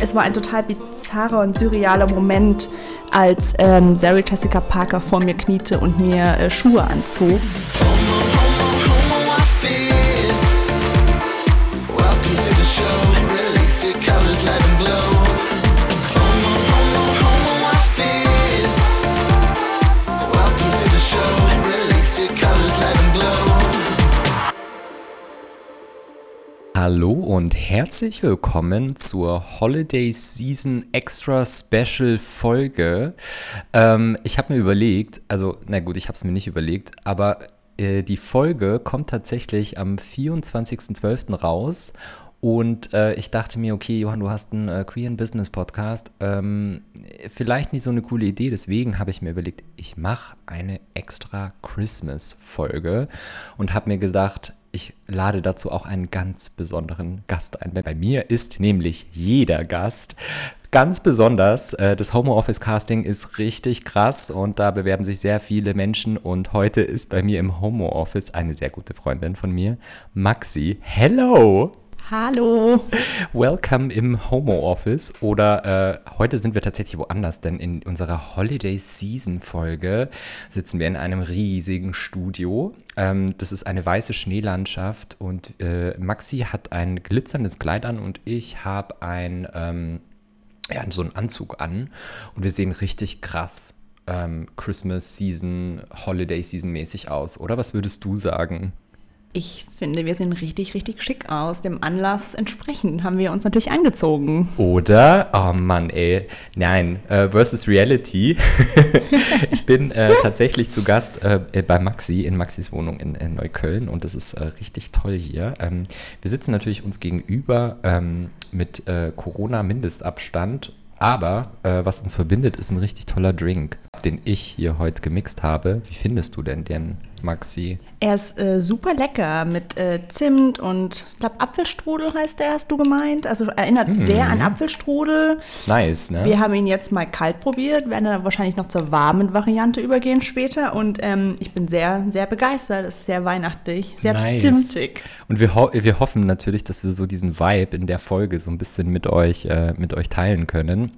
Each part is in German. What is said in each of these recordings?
es war ein total bizarrer und surrealer Moment, als ähm, Sarah Jessica Parker vor mir kniete und mir äh, Schuhe anzog. Hallo und herzlich willkommen zur Holiday Season Extra Special Folge. Ähm, ich habe mir überlegt, also na gut, ich habe es mir nicht überlegt, aber äh, die Folge kommt tatsächlich am 24.12. raus und äh, ich dachte mir, okay, Johann, du hast einen äh, Queer Business Podcast. Ähm, vielleicht nicht so eine coole Idee. Deswegen habe ich mir überlegt, ich mache eine extra Christmas-Folge und habe mir gedacht, ich lade dazu auch einen ganz besonderen Gast ein. Bei mir ist nämlich jeder Gast ganz besonders. Äh, das Homeoffice Casting ist richtig krass und da bewerben sich sehr viele Menschen. Und heute ist bei mir im Homeoffice eine sehr gute Freundin von mir, Maxi. Hello! Hallo. Welcome im Homeoffice. Oder äh, heute sind wir tatsächlich woanders, denn in unserer Holiday Season Folge sitzen wir in einem riesigen Studio. Ähm, das ist eine weiße Schneelandschaft und äh, Maxi hat ein glitzerndes Kleid an und ich habe ein, ähm, ja, so einen Anzug an und wir sehen richtig krass ähm, Christmas Season, Holiday Season mäßig aus. Oder was würdest du sagen? Ich finde, wir sehen richtig, richtig schick aus. Dem Anlass entsprechend haben wir uns natürlich angezogen. Oder? Oh Mann, ey. Nein, äh, versus Reality. ich bin äh, tatsächlich zu Gast äh, bei Maxi in Maxis Wohnung in, in Neukölln und das ist äh, richtig toll hier. Ähm, wir sitzen natürlich uns gegenüber ähm, mit äh, Corona-Mindestabstand aber äh, was uns verbindet, ist ein richtig toller Drink, den ich hier heute gemixt habe. Wie findest du denn den, Maxi? Er ist äh, super lecker mit äh, Zimt und ich glaube Apfelstrudel heißt der, hast du gemeint. Also erinnert mm. sehr an Apfelstrudel. Nice, ne? Wir haben ihn jetzt mal kalt probiert, werden dann wahrscheinlich noch zur warmen Variante übergehen später. Und ähm, ich bin sehr, sehr begeistert. Es ist sehr weihnachtlich, sehr nice. zimtig. Und wir, ho wir hoffen natürlich, dass wir so diesen Vibe in der Folge so ein bisschen mit euch, äh, mit euch teilen können.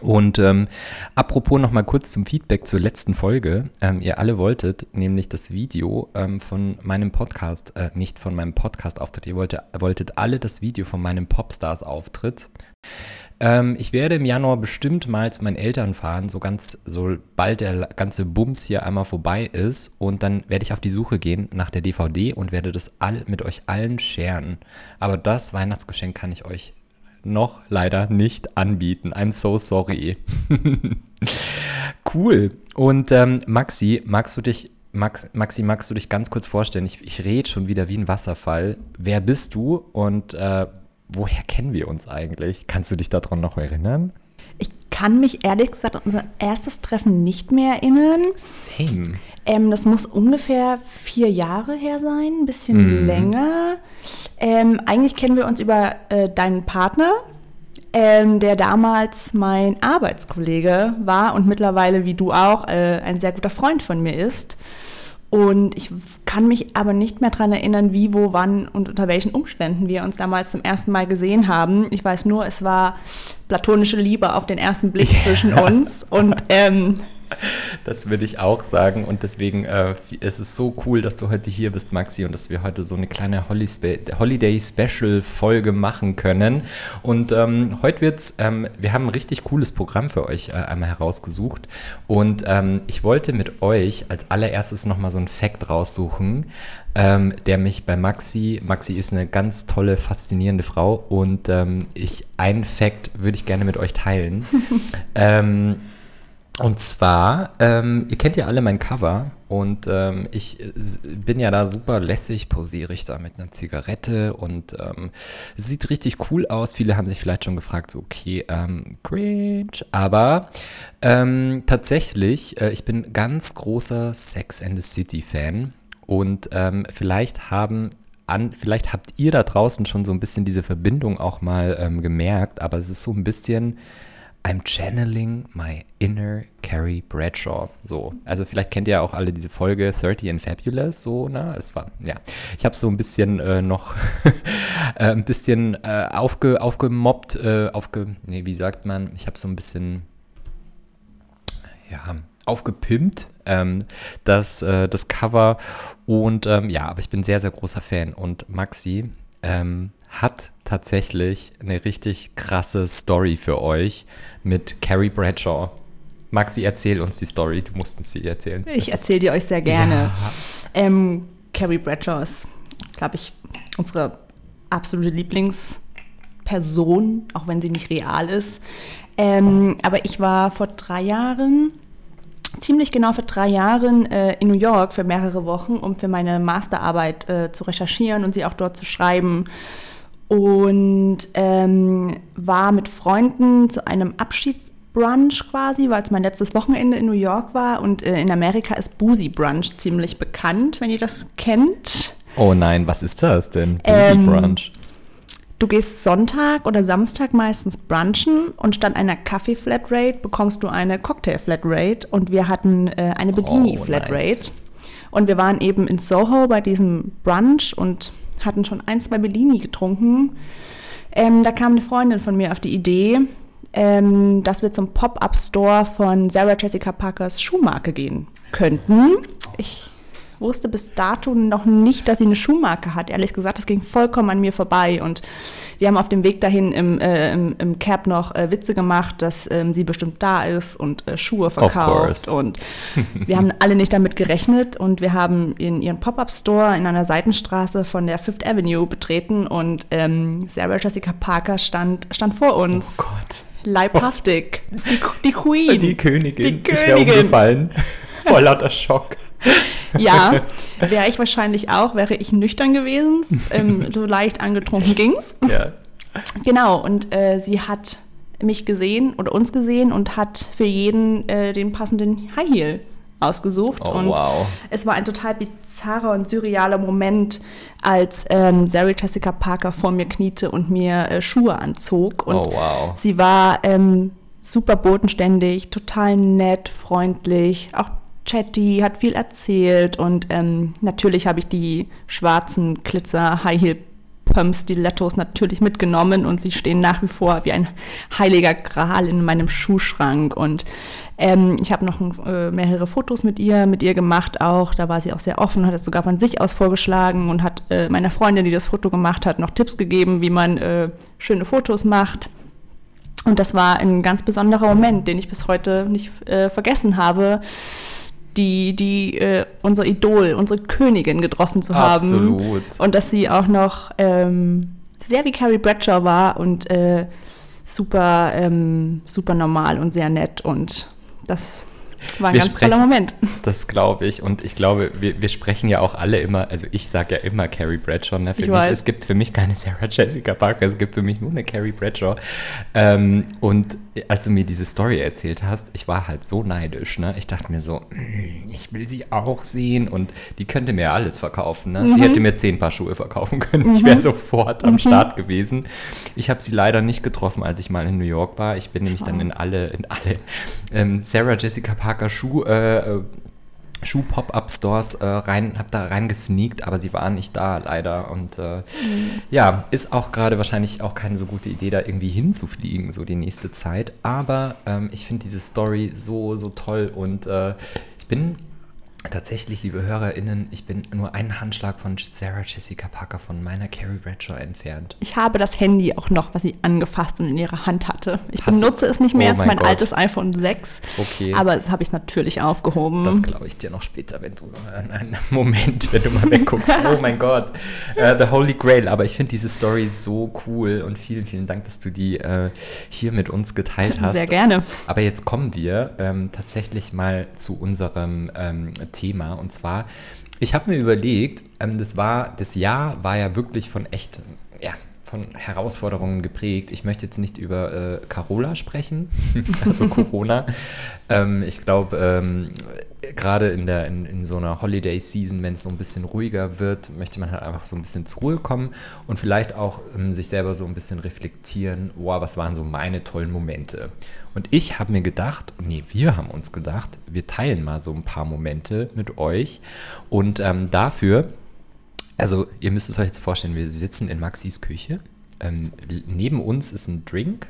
Und ähm, apropos noch mal kurz zum Feedback zur letzten Folge. Ähm, ihr alle wolltet nämlich das Video ähm, von meinem Podcast, äh, nicht von meinem Podcast-Auftritt, ihr wollte, wolltet alle das Video von meinem Popstars-Auftritt. Ähm, ich werde im Januar bestimmt mal zu meinen Eltern fahren, so ganz, sobald der ganze Bums hier einmal vorbei ist. Und dann werde ich auf die Suche gehen nach der DVD und werde das all, mit euch allen scheren. Aber das Weihnachtsgeschenk kann ich euch noch leider nicht anbieten. I'm so sorry. cool. Und ähm, Maxi, magst du dich, Max, Maxi, magst du dich ganz kurz vorstellen? Ich, ich rede schon wieder wie ein Wasserfall. Wer bist du und äh, woher kennen wir uns eigentlich? Kannst du dich daran noch erinnern? Ich kann mich ehrlich gesagt an unser erstes Treffen nicht mehr erinnern. Same. Ähm, das muss ungefähr vier Jahre her sein, ein bisschen mm. länger. Ähm, eigentlich kennen wir uns über äh, deinen Partner, ähm, der damals mein Arbeitskollege war und mittlerweile, wie du auch, äh, ein sehr guter Freund von mir ist. Und ich kann mich aber nicht mehr daran erinnern, wie, wo, wann und unter welchen Umständen wir uns damals zum ersten Mal gesehen haben. Ich weiß nur, es war platonische Liebe auf den ersten Blick zwischen uns. Und ähm, das würde ich auch sagen. Und deswegen äh, es ist so cool, dass du heute hier bist, Maxi, und dass wir heute so eine kleine Holiday-Special-Folge machen können. Und ähm, heute wird's, ähm, wir haben ein richtig cooles Programm für euch äh, einmal herausgesucht. Und ähm, ich wollte mit euch als allererstes nochmal so ein Fact raussuchen. Ähm, der mich bei Maxi, Maxi ist eine ganz tolle, faszinierende Frau und ähm, ich, ein Fact würde ich gerne mit euch teilen. ähm, und zwar, ähm, ihr kennt ja alle mein Cover und ähm, ich äh, bin ja da super lässig, posiere ich da mit einer Zigarette und ähm, sieht richtig cool aus. Viele haben sich vielleicht schon gefragt, so okay, ähm, cringe, aber ähm, tatsächlich, äh, ich bin ganz großer Sex and the City Fan und ähm, vielleicht haben an, vielleicht habt ihr da draußen schon so ein bisschen diese Verbindung auch mal gemerkt, aber es ist so ein bisschen I'm channeling my inner Carrie Bradshaw. So, also vielleicht kennt ihr auch alle diese Folge 30 and Fabulous, so, ne? Es war, ja. Ich habe so ein bisschen äh, noch äh, ein bisschen äh, aufge, aufgemobbt, äh, aufge, nee, wie sagt man? Ich habe so ein bisschen, ja, aufgepimpt, ähm, das, äh, das Cover. Und ähm, ja, aber ich bin sehr, sehr großer Fan. Und Maxi ähm, hat tatsächlich eine richtig krasse Story für euch mit Carrie Bradshaw. Maxi, erzähl uns die Story. Du musst uns sie erzählen. Ich erzähle die euch sehr gerne. Ja. Ähm, Carrie Bradshaw ist, glaube ich, unsere absolute Lieblingsperson, auch wenn sie nicht real ist. Ähm, aber ich war vor drei Jahren, ziemlich genau vor drei Jahren, äh, in New York für mehrere Wochen, um für meine Masterarbeit äh, zu recherchieren und sie auch dort zu schreiben und ähm, war mit Freunden zu einem Abschiedsbrunch quasi, weil es mein letztes Wochenende in New York war und äh, in Amerika ist Boozy Brunch ziemlich bekannt, wenn ihr das kennt. Oh nein, was ist das denn? Boozy ähm, Brunch. Du gehst Sonntag oder Samstag meistens brunchen und statt einer Kaffee-Flatrate bekommst du eine Cocktail-Flatrate und wir hatten äh, eine Bedini-Flatrate. Oh, nice. Und wir waren eben in Soho bei diesem Brunch und hatten schon ein, zwei Bellini getrunken. Ähm, da kam eine Freundin von mir auf die Idee, ähm, dass wir zum Pop-Up-Store von Sarah Jessica Parkers Schuhmarke gehen könnten. Ich wusste bis dato noch nicht, dass sie eine Schuhmarke hat. Ehrlich gesagt, das ging vollkommen an mir vorbei. Und wir haben auf dem Weg dahin im, äh, im, im Cap noch äh, Witze gemacht, dass ähm, sie bestimmt da ist und äh, Schuhe verkauft. Und wir haben alle nicht damit gerechnet. Und wir haben in ihren Pop-Up-Store in einer Seitenstraße von der Fifth Avenue betreten. Und ähm, Sarah Jessica Parker stand, stand vor uns. Oh Gott. Leibhaftig. Die, die Queen. Die Königin. Die Königin. Ich wäre umgefallen. Vor lauter Schock. Ja, wäre ich wahrscheinlich auch, wäre ich nüchtern gewesen. Ähm, so leicht angetrunken ging's. Ja. Genau, und äh, sie hat mich gesehen oder uns gesehen und hat für jeden äh, den passenden High Heel ausgesucht. Oh, und wow. es war ein total bizarrer und surrealer Moment, als ähm, Sarah Jessica Parker vor mir kniete und mir äh, Schuhe anzog. Und oh, wow. sie war ähm, super bodenständig, total nett, freundlich, auch chatty, hat viel erzählt und ähm, natürlich habe ich die schwarzen Glitzer High Heel Pumps Stilettos natürlich mitgenommen und sie stehen nach wie vor wie ein heiliger Gral in meinem Schuhschrank und ähm, ich habe noch äh, mehrere Fotos mit ihr, mit ihr gemacht auch, da war sie auch sehr offen, hat es sogar von sich aus vorgeschlagen und hat äh, meiner Freundin, die das Foto gemacht hat, noch Tipps gegeben, wie man äh, schöne Fotos macht. Und das war ein ganz besonderer Moment, den ich bis heute nicht äh, vergessen habe die, die äh, unser Idol, unsere Königin getroffen zu haben. Absolut. Und dass sie auch noch ähm, sehr wie Carrie Bradshaw war und äh, super, ähm, super normal und sehr nett. Und das war ein wir ganz sprechen, toller Moment. Das glaube ich. Und ich glaube, wir, wir sprechen ja auch alle immer, also ich sage ja immer Carrie Bradshaw. Ne? Für ich mich, weiß. Es gibt für mich keine Sarah Jessica Parker, es gibt für mich nur eine Carrie Bradshaw. Ähm, und als du mir diese Story erzählt hast, ich war halt so neidisch. Ne? Ich dachte mir so, mm, ich will sie auch sehen. Und die könnte mir alles verkaufen. Ne? Mhm. Die hätte mir zehn Paar Schuhe verkaufen können. Mhm. Ich wäre sofort am mhm. Start gewesen. Ich habe sie leider nicht getroffen, als ich mal in New York war. Ich bin nämlich oh. dann in alle, in alle ähm, Sarah Jessica Parker Schuh, äh, Schuh-Pop-Up-Stores äh, rein, habe da reingesneakt, aber sie waren nicht da, leider. Und äh, mhm. ja, ist auch gerade wahrscheinlich auch keine so gute Idee, da irgendwie hinzufliegen, so die nächste Zeit. Aber ähm, ich finde diese Story so, so toll und äh, ich bin Tatsächlich, liebe HörerInnen, ich bin nur einen Handschlag von Sarah Jessica Parker von meiner Carrie Bradshaw entfernt. Ich habe das Handy auch noch, was sie angefasst und in ihrer Hand hatte. Ich Hast benutze du? es nicht mehr, oh es ist mein Gott. altes iPhone 6. Okay. Aber das habe ich natürlich aufgehoben. Das glaube ich dir noch später, wenn du einen Moment, wenn du mal wegguckst. oh mein Gott. Uh, the Holy Grail. Aber ich finde diese Story so cool und vielen, vielen Dank, dass du die uh, hier mit uns geteilt hast. Sehr gerne. Aber jetzt kommen wir ähm, tatsächlich mal zu unserem ähm, Thema. Und zwar, ich habe mir überlegt, ähm, das war, das Jahr war ja wirklich von echt, ja, von Herausforderungen geprägt. Ich möchte jetzt nicht über äh, Carola sprechen, also Corona. ähm, ich glaube, ähm, gerade in, der, in, in so einer Holiday-Season, wenn es so ein bisschen ruhiger wird, möchte man halt einfach so ein bisschen zur Ruhe kommen und vielleicht auch ähm, sich selber so ein bisschen reflektieren, wow, was waren so meine tollen Momente. Und ich habe mir gedacht, nee, wir haben uns gedacht, wir teilen mal so ein paar Momente mit euch. Und ähm, dafür, also ihr müsst es euch jetzt vorstellen, wir sitzen in Maxis Küche. Ähm, neben uns ist ein Drink.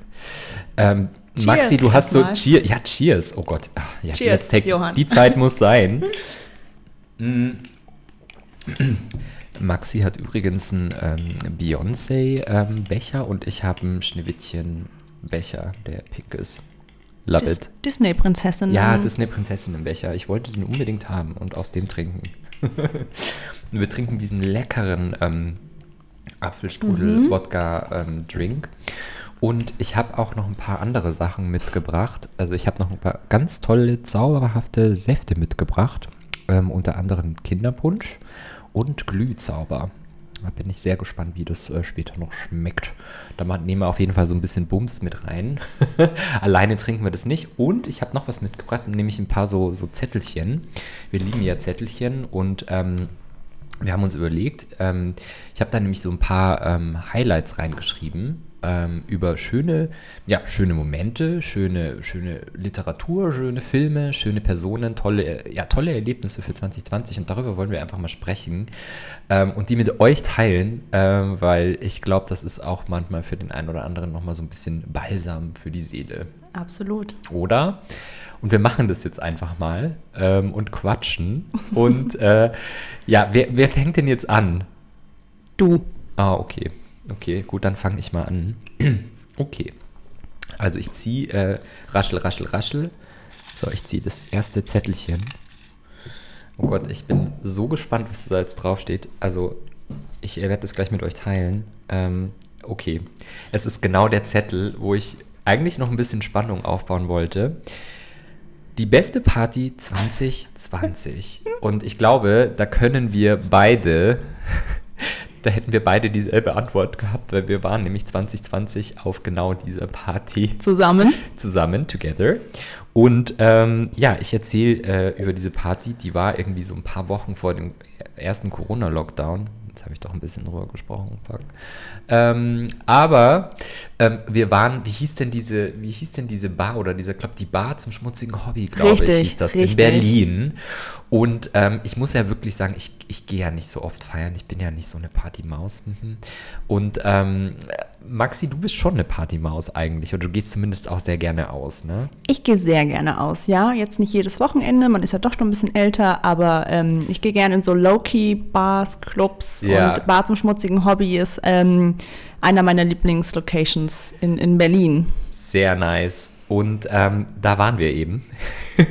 Ähm, Cheers, Maxi, du hast so cheer, ja, cheers. Oh Gott. Ach, ja, cheers, take, Johann. Die Zeit muss sein. Mm. Maxi hat übrigens einen ähm, Beyoncé-Becher ähm, und ich habe einen Schneewittchen-Becher, der pink ist. Love Dis it. Disney-Prinzessin. Ja, Disney-Prinzessinnen-Becher. Ich wollte den unbedingt haben und aus dem trinken. wir trinken diesen leckeren ähm, Apfelstrudel-Wodka-Drink. Mhm. Und ich habe auch noch ein paar andere Sachen mitgebracht. Also ich habe noch ein paar ganz tolle, zauberhafte Säfte mitgebracht. Ähm, unter anderem Kinderpunsch und Glühzauber. Da bin ich sehr gespannt, wie das äh, später noch schmeckt. Da nehmen wir auf jeden Fall so ein bisschen Bums mit rein. Alleine trinken wir das nicht. Und ich habe noch was mitgebracht, nämlich ein paar so, so Zettelchen. Wir lieben ja Zettelchen und ähm, wir haben uns überlegt, ähm, ich habe da nämlich so ein paar ähm, Highlights reingeschrieben ähm, über schöne, ja, schöne Momente, schöne, schöne Literatur, schöne Filme, schöne Personen, tolle, ja, tolle Erlebnisse für 2020 und darüber wollen wir einfach mal sprechen ähm, und die mit euch teilen, ähm, weil ich glaube, das ist auch manchmal für den einen oder anderen nochmal so ein bisschen Balsam für die Seele. Absolut. Oder? Und wir machen das jetzt einfach mal ähm, und quatschen. Und äh, ja, wer, wer fängt denn jetzt an? Du. Ah, okay. Okay, gut, dann fange ich mal an. okay. Also ich ziehe äh, raschel, raschel, raschel. So, ich ziehe das erste Zettelchen. Oh Gott, ich bin so gespannt, was da jetzt draufsteht. Also, ich werde das gleich mit euch teilen. Ähm, okay. Es ist genau der Zettel, wo ich eigentlich noch ein bisschen Spannung aufbauen wollte. Die beste Party 2020. Und ich glaube, da können wir beide da hätten wir beide dieselbe Antwort gehabt, weil wir waren nämlich 2020 auf genau dieser Party. Zusammen? Zusammen, together. Und ähm, ja, ich erzähle äh, über diese Party, die war irgendwie so ein paar Wochen vor dem ersten Corona-Lockdown. Habe ich doch ein bisschen drüber gesprochen. Ähm, aber ähm, wir waren, wie hieß denn diese, wie hieß denn diese Bar oder dieser Club, die Bar zum schmutzigen Hobby, glaube ich, hieß das richtig. in Berlin. Und ähm, ich muss ja wirklich sagen, ich, ich gehe ja nicht so oft feiern, ich bin ja nicht so eine Partymaus. Mhm. Und ähm, Maxi, du bist schon eine Partymaus eigentlich oder du gehst zumindest auch sehr gerne aus, ne? Ich gehe sehr gerne aus, ja. Jetzt nicht jedes Wochenende, man ist ja doch schon ein bisschen älter, aber ähm, ich gehe gerne in so Low-Key-Bars, Clubs ja. und Bar zum schmutzigen Hobby ist ähm, einer meiner Lieblingslocations in, in Berlin. Sehr nice. Und ähm, da waren wir eben.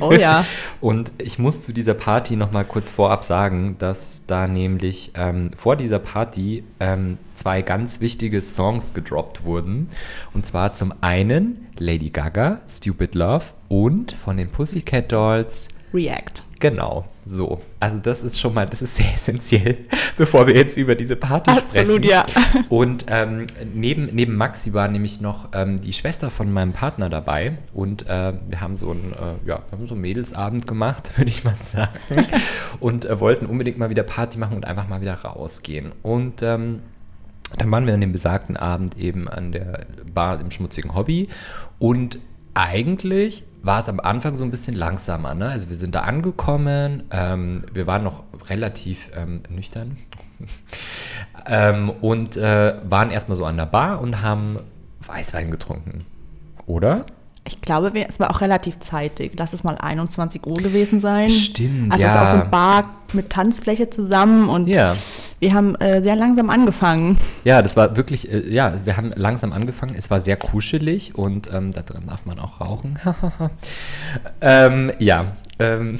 Oh ja. und ich muss zu dieser Party nochmal kurz vorab sagen, dass da nämlich ähm, vor dieser Party ähm, zwei ganz wichtige Songs gedroppt wurden. Und zwar zum einen Lady Gaga, Stupid Love und von den Pussycat Dolls React. Genau, so. Also das ist schon mal, das ist sehr essentiell, bevor wir jetzt über diese Party Absolut, sprechen. Absolut, ja. Und ähm, neben, neben Maxi war nämlich noch ähm, die Schwester von meinem Partner dabei und äh, wir haben so einen, äh, ja, haben so einen Mädelsabend gemacht, würde ich mal sagen. und äh, wollten unbedingt mal wieder Party machen und einfach mal wieder rausgehen. Und ähm, dann waren wir an dem besagten Abend eben an der Bar im schmutzigen Hobby und eigentlich war es am Anfang so ein bisschen langsamer. Ne? Also wir sind da angekommen, ähm, wir waren noch relativ ähm, nüchtern ähm, und äh, waren erstmal so an der Bar und haben Weißwein getrunken. Oder? Ich glaube, es war auch relativ zeitig. Lass es mal 21 Uhr gewesen sein. Stimmt. Also ja. es ist auch so ein Bar mit Tanzfläche zusammen und ja. wir haben äh, sehr langsam angefangen. Ja, das war wirklich, äh, ja, wir haben langsam angefangen. Es war sehr kuschelig und ähm, da drin darf man auch rauchen. ähm, ja. Ähm,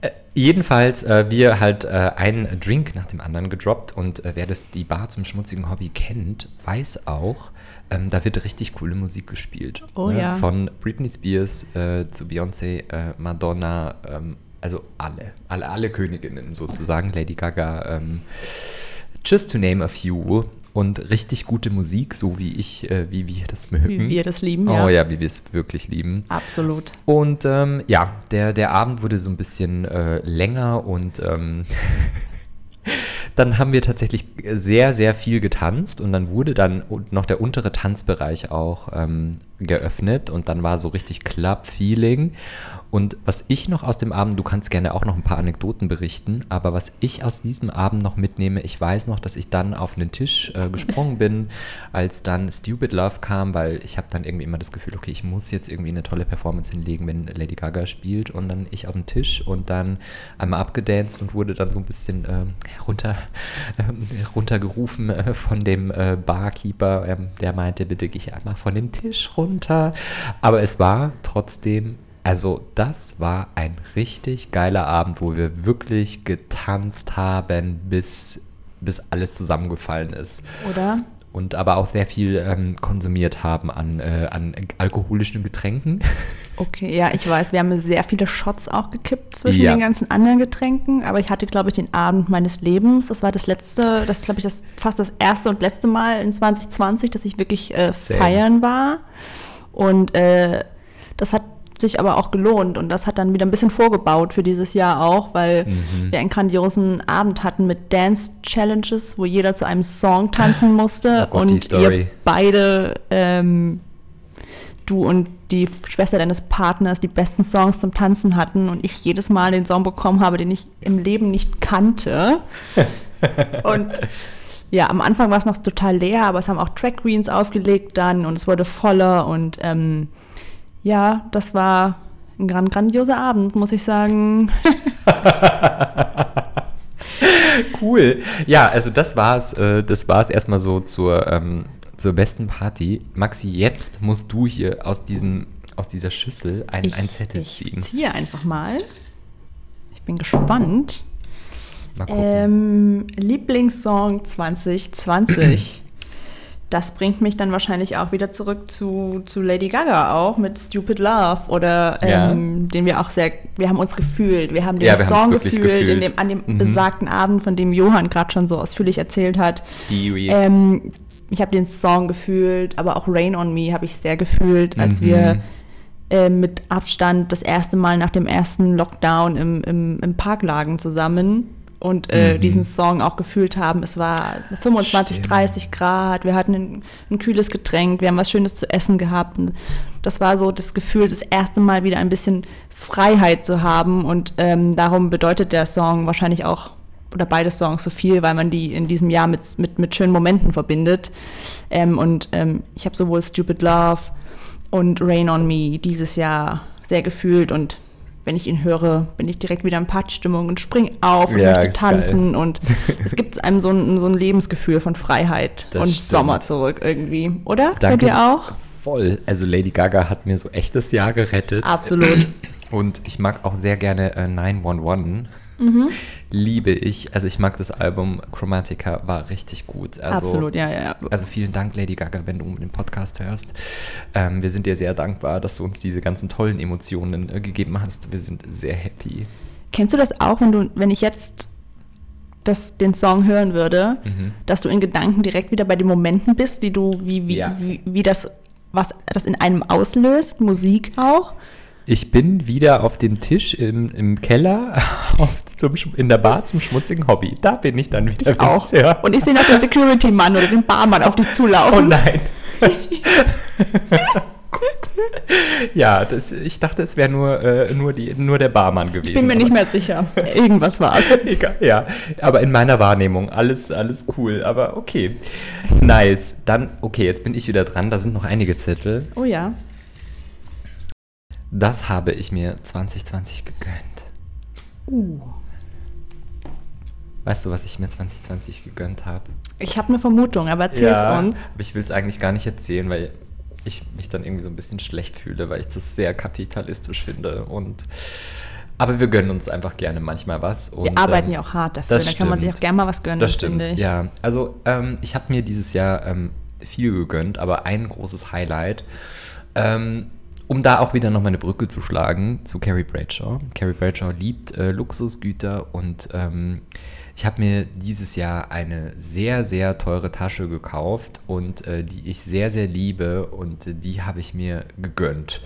äh, Jedenfalls, äh, wir halt äh, einen Drink nach dem anderen gedroppt und äh, wer das die Bar zum schmutzigen Hobby kennt, weiß auch, ähm, da wird richtig coole Musik gespielt. Oh ne? ja. Von Britney Spears äh, zu Beyoncé, äh, Madonna, ähm, also alle, alle, alle Königinnen sozusagen, Lady Gaga, ähm, just to name a few. Und richtig gute Musik, so wie ich, äh, wie wir das mögen. Wie wir das lieben, ja. Oh ja, wie wir es wirklich lieben. Absolut. Und ähm, ja, der, der Abend wurde so ein bisschen äh, länger und ähm, dann haben wir tatsächlich sehr, sehr viel getanzt und dann wurde dann noch der untere Tanzbereich auch ähm, geöffnet und dann war so richtig Club-Feeling. Und was ich noch aus dem Abend, du kannst gerne auch noch ein paar Anekdoten berichten, aber was ich aus diesem Abend noch mitnehme, ich weiß noch, dass ich dann auf einen Tisch äh, gesprungen bin, als dann Stupid Love kam, weil ich habe dann irgendwie immer das Gefühl, okay, ich muss jetzt irgendwie eine tolle Performance hinlegen, wenn Lady Gaga spielt und dann ich auf den Tisch und dann einmal abgedanced und wurde dann so ein bisschen äh, runter, äh, runtergerufen von dem äh, Barkeeper, ähm, der meinte, bitte gehe ich einmal von dem Tisch runter. Aber es war trotzdem also das war ein richtig geiler Abend, wo wir wirklich getanzt haben, bis, bis alles zusammengefallen ist. Oder? Und aber auch sehr viel ähm, konsumiert haben an, äh, an alkoholischen Getränken. Okay, ja, ich weiß, wir haben sehr viele Shots auch gekippt zwischen Ja. den ganzen anderen Getränken, aber ich hatte, glaube ich, den Abend meines Lebens. Das war das letzte, das glaube ich, das fast das erste und letzte Mal in 2020, dass ich wirklich äh, feiern war. Und äh, das hat sich aber auch gelohnt. Und das hat dann wieder ein bisschen vorgebaut für dieses Jahr auch, weil Mhm. wir einen grandiosen Abend hatten mit Dance Challenges, wo jeder zu einem Song tanzen musste. Oh Gott, und ihr beide ähm, du und die Schwester deines Partners die besten Songs zum Tanzen hatten. Und ich jedes Mal den Song bekommen habe, den ich im Leben nicht kannte. und ja, am Anfang war es noch total leer, aber es haben auch Track Queens aufgelegt dann und es wurde voller. Und ähm, ja, das war ein gran grandioser Abend, muss ich sagen. Cool. Ja, also das war's. Äh, das war's erstmal so zur, ähm, zur besten Party. Maxi, jetzt musst du hier aus diesem aus dieser Schüssel ein, ein Zettel ich ziehen. ziehe einfach mal. Ich bin gespannt. Mal gucken. Ähm, Lieblingssong 2020. Das bringt mich dann wahrscheinlich auch wieder zurück zu, zu Lady Gaga auch mit Stupid Love oder Ja. ähm, den wir auch sehr, wir haben uns gefühlt, wir haben den Ja, wir Song gefühlt, in gefühlt. dem, an dem Mhm. besagten Abend, von dem Johann gerade schon so ausführlich erzählt hat. Ähm, ich habe den Song gefühlt, aber auch Rain on Me habe ich sehr gefühlt, als Mhm. wir äh, mit Abstand das erste Mal nach dem ersten Lockdown im, im, im Park lagen zusammen und äh, Mhm. diesen Song auch gefühlt haben. Es war 25, Stimmt. 30 Grad, wir hatten ein, ein kühles Getränk, wir haben was Schönes zu essen gehabt. Und das war so das Gefühl, das erste Mal wieder ein bisschen Freiheit zu haben und ähm, darum bedeutet der Song wahrscheinlich auch oder beide Songs so viel, weil man die in diesem Jahr mit, mit, mit schönen Momenten verbindet. Ähm, und ähm, ich habe sowohl Stupid Love und Rain on Me dieses Jahr sehr gefühlt und wenn ich ihn höre, bin ich direkt wieder in Partystimmung und spring auf und Ja, möchte tanzen und es gibt einem so ein, so ein Lebensgefühl von Freiheit Das und stimmt. Sommer zurück irgendwie, oder? Danke. Bei dir auch? Voll. Also Lady Gaga hat mir so echt das Jahr gerettet. Absolut. Und ich mag auch sehr gerne äh, 911. Mhm. Liebe ich. Also ich mag das Album Chromatica, war richtig gut. Also, Absolut, ja, ja, ja. Also vielen Dank, Lady Gaga, wenn du den Podcast hörst. Ähm, wir sind dir sehr dankbar, dass du uns diese ganzen tollen Emotionen äh, gegeben hast. Wir sind sehr happy. Kennst du das auch, wenn du, wenn ich jetzt das, den Song hören würde, Mhm. dass du in Gedanken direkt wieder bei den Momenten bist, die du, wie, wie, Ja. wie, wie das, was das in einem auslöst, Musik auch? Ich bin wieder auf dem Tisch im, im Keller zum, in der Bar zum schmutzigen Hobby. Da bin ich dann wieder. Ich auch. Ja. Und ich sehe noch den Security-Mann oder den Barmann auf dich Oh zulaufen. nein. ja, das, ich dachte, es wäre nur, äh, nur, die, nur der Barmann gewesen. ich bin mir nicht mehr sicher. Irgendwas war es. Egal, ja, aber in meiner Wahrnehmung alles, alles cool, aber okay. Nice. Dann, okay, jetzt bin ich wieder dran. Da sind noch einige Zettel. Oh ja. Das habe ich mir 2020 gegönnt. Uh. Weißt du, was ich mir 2020 gegönnt habe? Ich habe eine Vermutung, aber erzähl's uns. aber ich will es eigentlich gar nicht erzählen, weil ich mich dann irgendwie so ein bisschen schlecht fühle, weil ich das sehr kapitalistisch finde. Und aber wir gönnen uns einfach gerne manchmal was. Wir und, arbeiten ähm, ja auch hart dafür. Da kann man sich stimmt. auch gerne mal was gönnen, Das stimmt, ich. ja. Also ähm, ich habe mir dieses Jahr ähm, viel gegönnt, aber ein großes Highlight, ähm, um da auch wieder noch mal eine Brücke zu schlagen zu Carrie Bradshaw. Carrie Bradshaw liebt äh, Luxusgüter und ähm, Ich habe mir dieses Jahr eine sehr, sehr teure Tasche gekauft und äh, die ich sehr, sehr liebe und äh, die habe ich mir gegönnt.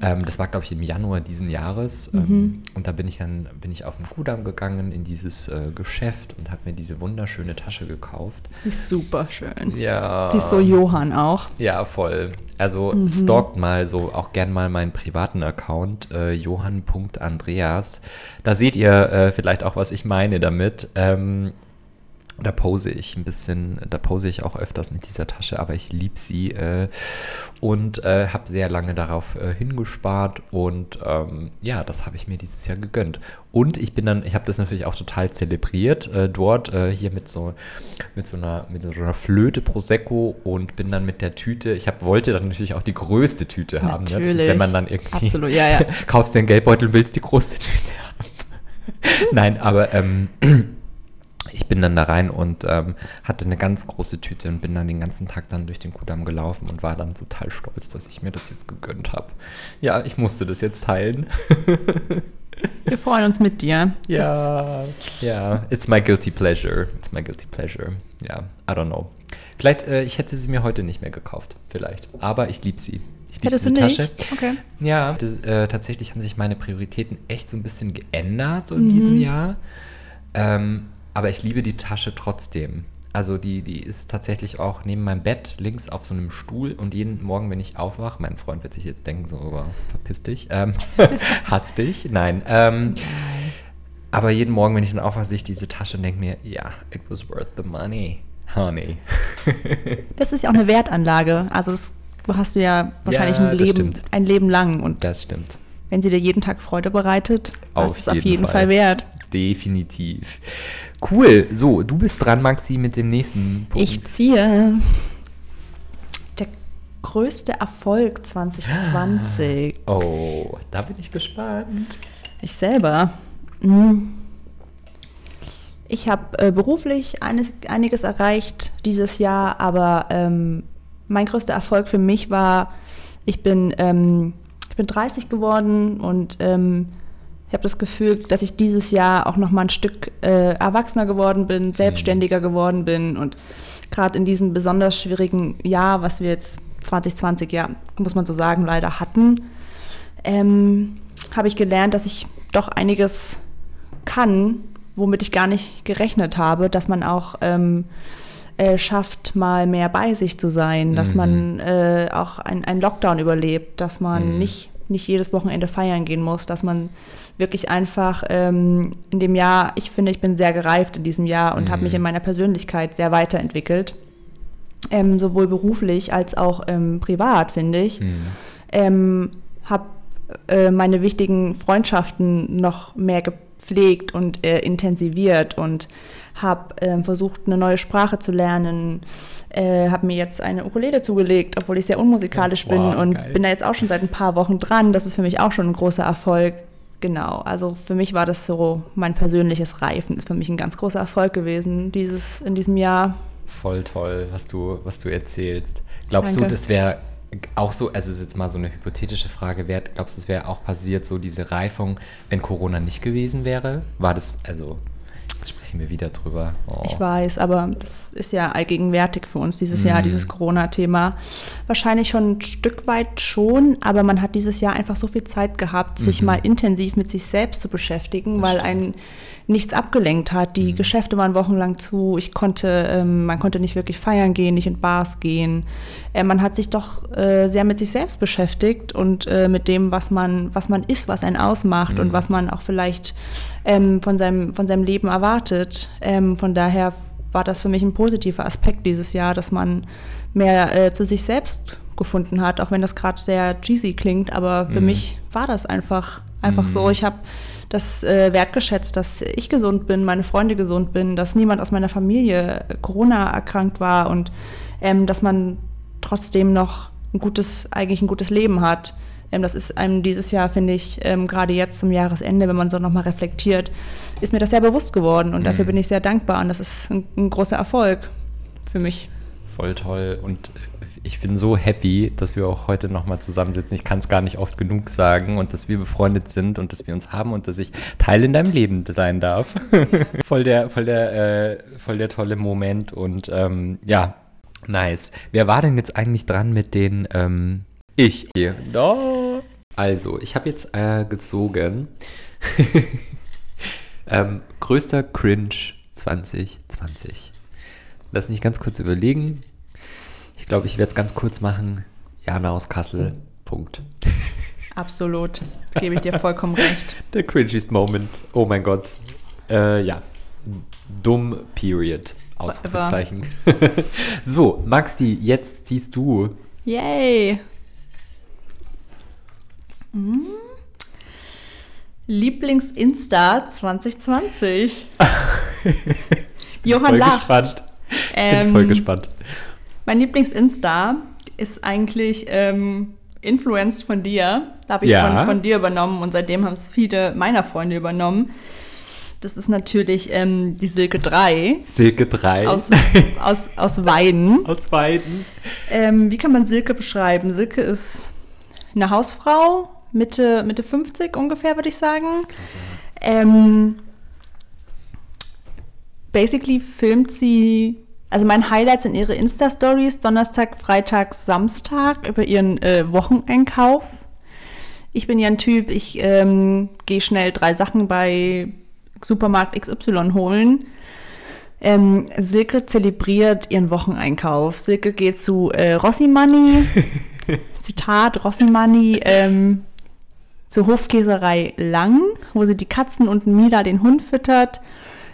Ähm, das war, glaube ich, im Januar diesen Jahres. Ähm, mhm. Und da bin ich dann bin ich auf den Kudamm gegangen in dieses äh, Geschäft und habe mir diese wunderschöne Tasche gekauft. Die ist super schön. Ja. Die ist so Johann auch. Ja, voll. Also mhm. stalkt mal so auch gern mal meinen privaten Account, äh, johann.andreas. Da seht ihr äh, vielleicht auch, was ich meine damit. Ähm, da pose ich ein bisschen, da pose ich auch öfters mit dieser Tasche, aber ich liebe sie äh, und äh, habe sehr lange darauf äh, hingespart und ähm, ja, das habe ich mir dieses Jahr gegönnt. Und ich bin dann, ich habe das natürlich auch total zelebriert äh, dort äh, hier mit so mit so einer mit so einer Flöte Prosecco und bin dann mit der Tüte. Ich hab, wollte dann natürlich auch die größte Tüte haben. Ne? Das ist, wenn man dann irgendwie Absolut, ja, ja. kaufst dir einen Geldbeutel und willst die größte Tüte haben. Nein, aber ähm, ich bin dann da rein und ähm, hatte eine ganz große Tüte und bin dann den ganzen Tag dann durch den Kudamm gelaufen und war dann total stolz, dass ich mir das jetzt gegönnt habe. Ja, ich musste das jetzt teilen. Wir freuen uns mit dir. Ja, ja, it's my guilty pleasure. It's my guilty pleasure. Ja, I don't know. Vielleicht, äh, ich hätte sie mir heute nicht mehr gekauft, vielleicht. Aber ich liebe sie. Ich liebe diese Tasche. Okay. Ja, das, äh, tatsächlich haben sich meine Prioritäten echt so ein bisschen geändert so in mhm. diesem Jahr. Ähm, aber ich liebe die Tasche trotzdem. Also die, die ist tatsächlich auch neben meinem Bett links auf so einem Stuhl und jeden Morgen, wenn ich aufwache, mein Freund wird sich jetzt denken, so, oh, verpiss dich, ähm, hass dich, nein. Ähm, aber jeden Morgen, wenn ich dann aufwache, sehe ich diese Tasche und denke mir, ja, it was worth the money, honey. das ist ja auch eine Wertanlage. Also das hast du ja wahrscheinlich ja, ein, Leben, ein Leben lang. Und das stimmt. Wenn sie dir jeden Tag Freude bereitet, auf ist es auf jeden Fall, Fall wert. Definitiv. Cool. So, du bist dran, Maxi, mit dem nächsten Punkt. Ich ziehe. Der größte Erfolg 2020. Oh, da bin ich gespannt. Ich selber. Hm. Ich habe äh, beruflich eines, einiges erreicht dieses Jahr, aber ähm, mein größter Erfolg für mich war, ich bin, ähm, bin 30 geworden und ähm, ich habe das Gefühl, dass ich dieses Jahr auch noch mal ein Stück äh, erwachsener geworden bin, selbstständiger geworden bin und gerade in diesem besonders schwierigen Jahr, was wir jetzt 2020 ja, muss man so sagen, leider hatten, ähm, habe ich gelernt, dass ich doch einiges kann, womit ich gar nicht gerechnet habe, dass man auch ähm, äh, schafft, mal mehr bei sich zu sein, dass mhm. man äh, auch einen Lockdown überlebt, dass man mhm. nicht, nicht jedes Wochenende feiern gehen muss, dass man wirklich einfach ähm, in dem Jahr, ich finde, ich bin sehr gereift in diesem Jahr und mhm. habe mich in meiner Persönlichkeit sehr weiterentwickelt. Ähm, sowohl beruflich als auch ähm, privat, finde ich. Mhm. Ähm, habe äh, meine wichtigen Freundschaften noch mehr gepflegt und äh, intensiviert und habe äh, versucht, eine neue Sprache zu lernen. Äh, habe mir jetzt eine Ukulele zugelegt, obwohl ich sehr unmusikalisch oh, wow, bin und geil. bin da jetzt auch schon seit ein paar Wochen dran. Das ist für mich auch schon ein großer Erfolg. Genau, also für mich war das so, mein persönliches Reifen ist für mich ein ganz großer Erfolg gewesen dieses, in diesem Jahr. Voll toll, was du, was du erzählst. Glaubst Danke. du, das wäre auch so, also es ist jetzt mal so eine hypothetische Frage wert, glaubst du, es wäre auch passiert, so diese Reifung, wenn Corona nicht gewesen wäre? War das, also Jetzt sprechen wir wieder drüber. Oh. Ich weiß, aber das ist ja allgegenwärtig für uns dieses mm. Jahr, dieses Corona-Thema. Wahrscheinlich schon ein Stück weit schon, aber man hat dieses Jahr einfach so viel Zeit gehabt, sich mhm. mal intensiv mit sich selbst zu beschäftigen, das weil stimmt. ein nichts abgelenkt hat. Die mhm. Geschäfte waren wochenlang zu. Ich konnte, ähm, man konnte nicht wirklich feiern gehen, nicht in Bars gehen. Äh, man hat sich doch äh, sehr mit sich selbst beschäftigt und äh, mit dem, was man, was man ist, was einen ausmacht mhm. und was man auch vielleicht ähm, von, seinem, von seinem Leben erwartet. Ähm, von daher war das für mich ein positiver Aspekt dieses Jahr, dass man mehr äh, zu sich selbst gefunden hat, auch wenn das gerade sehr cheesy klingt, aber für mhm. mich war das einfach einfach mhm. so. Ich habe das äh, wertgeschätzt, dass ich gesund bin, meine Freunde gesund bin, dass niemand aus meiner Familie Corona erkrankt war und ähm, dass man trotzdem noch ein gutes, eigentlich ein gutes Leben hat. Ähm, das ist einem dieses Jahr, finde ich, ähm, gerade jetzt zum Jahresende, wenn man so nochmal reflektiert, ist mir das sehr bewusst geworden und mhm. dafür bin ich sehr dankbar und das ist ein, ein großer Erfolg für mich. voll toll und ich bin so happy, dass wir auch heute nochmal zusammensitzen. Ich kann es gar nicht oft genug sagen und dass wir befreundet sind und dass wir uns haben und dass ich Teil in deinem Leben sein darf. voll, der, voll, der, äh, voll der tolle Moment und ähm, ja, nice. Wer war denn jetzt eigentlich dran mit den ähm, ich? Hier. No. Also, ich habe jetzt äh, gezogen. ähm, größter Cringe 2020. Lass mich ganz kurz überlegen. Ich glaube, ich werde es ganz kurz machen. Jana aus Kassel. Punkt. Absolut. Gebe ich dir vollkommen recht. Der cringiest Moment. Oh mein Gott. Äh, ja. Dumm, period. Ausrufezeichen. so, Maxi, jetzt ziehst du. Yay. Hm. Lieblings-Insta 2020. Johann voll lacht. gespannt. Ich bin Ähm, voll gespannt. Mein Lieblings-Insta ist eigentlich ähm, influenced von dir. Da habe ich Ja. von, von dir übernommen und seitdem haben es viele meiner Freunde übernommen. Das ist natürlich ähm, die Silke 3 Silke 3. aus, aus, aus Weiden. aus Weiden. Ähm, wie kann man Silke beschreiben? Silke ist eine Hausfrau, Mitte, Mitte 50 ungefähr, würde ich sagen. Ähm, basically filmt sie, also mein Highlight sind ihre Insta-Stories, Donnerstag, Freitag, Samstag über ihren äh, Wocheneinkauf. Ich bin ja ein Typ, ich ähm, gehe schnell drei Sachen bei Supermarkt XY holen. Ähm, Silke zelebriert ihren Wocheneinkauf. Silke geht zu äh, Rossi-Money, Zitat, Rossi-Money, ähm, zur Hofkäserei Lang, wo sie die Katzen und Mila den Hund füttert.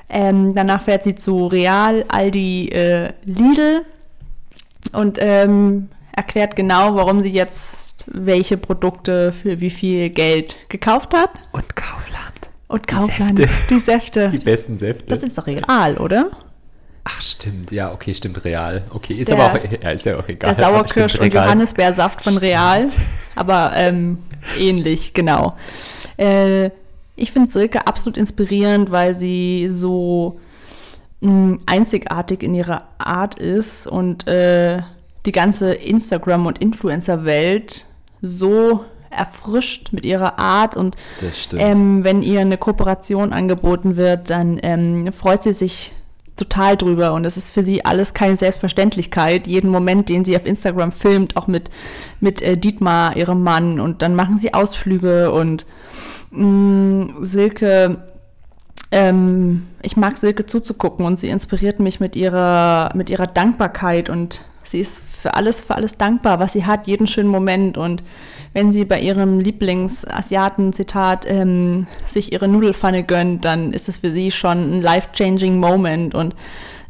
Ähm, danach fährt sie zu Real, Aldi, äh, Lidl und ähm, erklärt genau, warum sie jetzt welche Produkte für wie viel Geld gekauft hat. Und Kaufland. Und Die Kaufland, Säfte. die Säfte. Die besten Säfte. Das ist doch real, oder? Ach, stimmt. Ja, okay, stimmt. Real. Okay, ist Der- aber auch, ja, ist ja auch egal. Der aber Sauerkirsch und Real. Johannisbeersaft von Real. Aber ähm, ähnlich, genau. Äh, ich finde Silke absolut inspirierend, weil sie so mh, einzigartig in ihrer Art ist und äh, die ganze Instagram- und Influencer-Welt so erfrischt mit ihrer Art und ähm, wenn ihr eine Kooperation angeboten wird, dann ähm, freut sie sich total drüber und es ist für sie alles keine Selbstverständlichkeit. Jeden Moment, den sie auf Instagram filmt, auch mit, mit äh, Dietmar, ihrem Mann und dann machen sie Ausflüge und mh, Silke, ähm, ich mag Silke zuzugucken und sie inspiriert mich mit ihrer, mit ihrer Dankbarkeit und sie ist für alles, für alles dankbar, was sie hat, jeden schönen Moment. Und wenn sie bei ihrem Lieblingsasiaten-Zitat ähm, sich ihre Nudelfanne gönnt, dann ist es für sie schon ein life-changing Moment. Und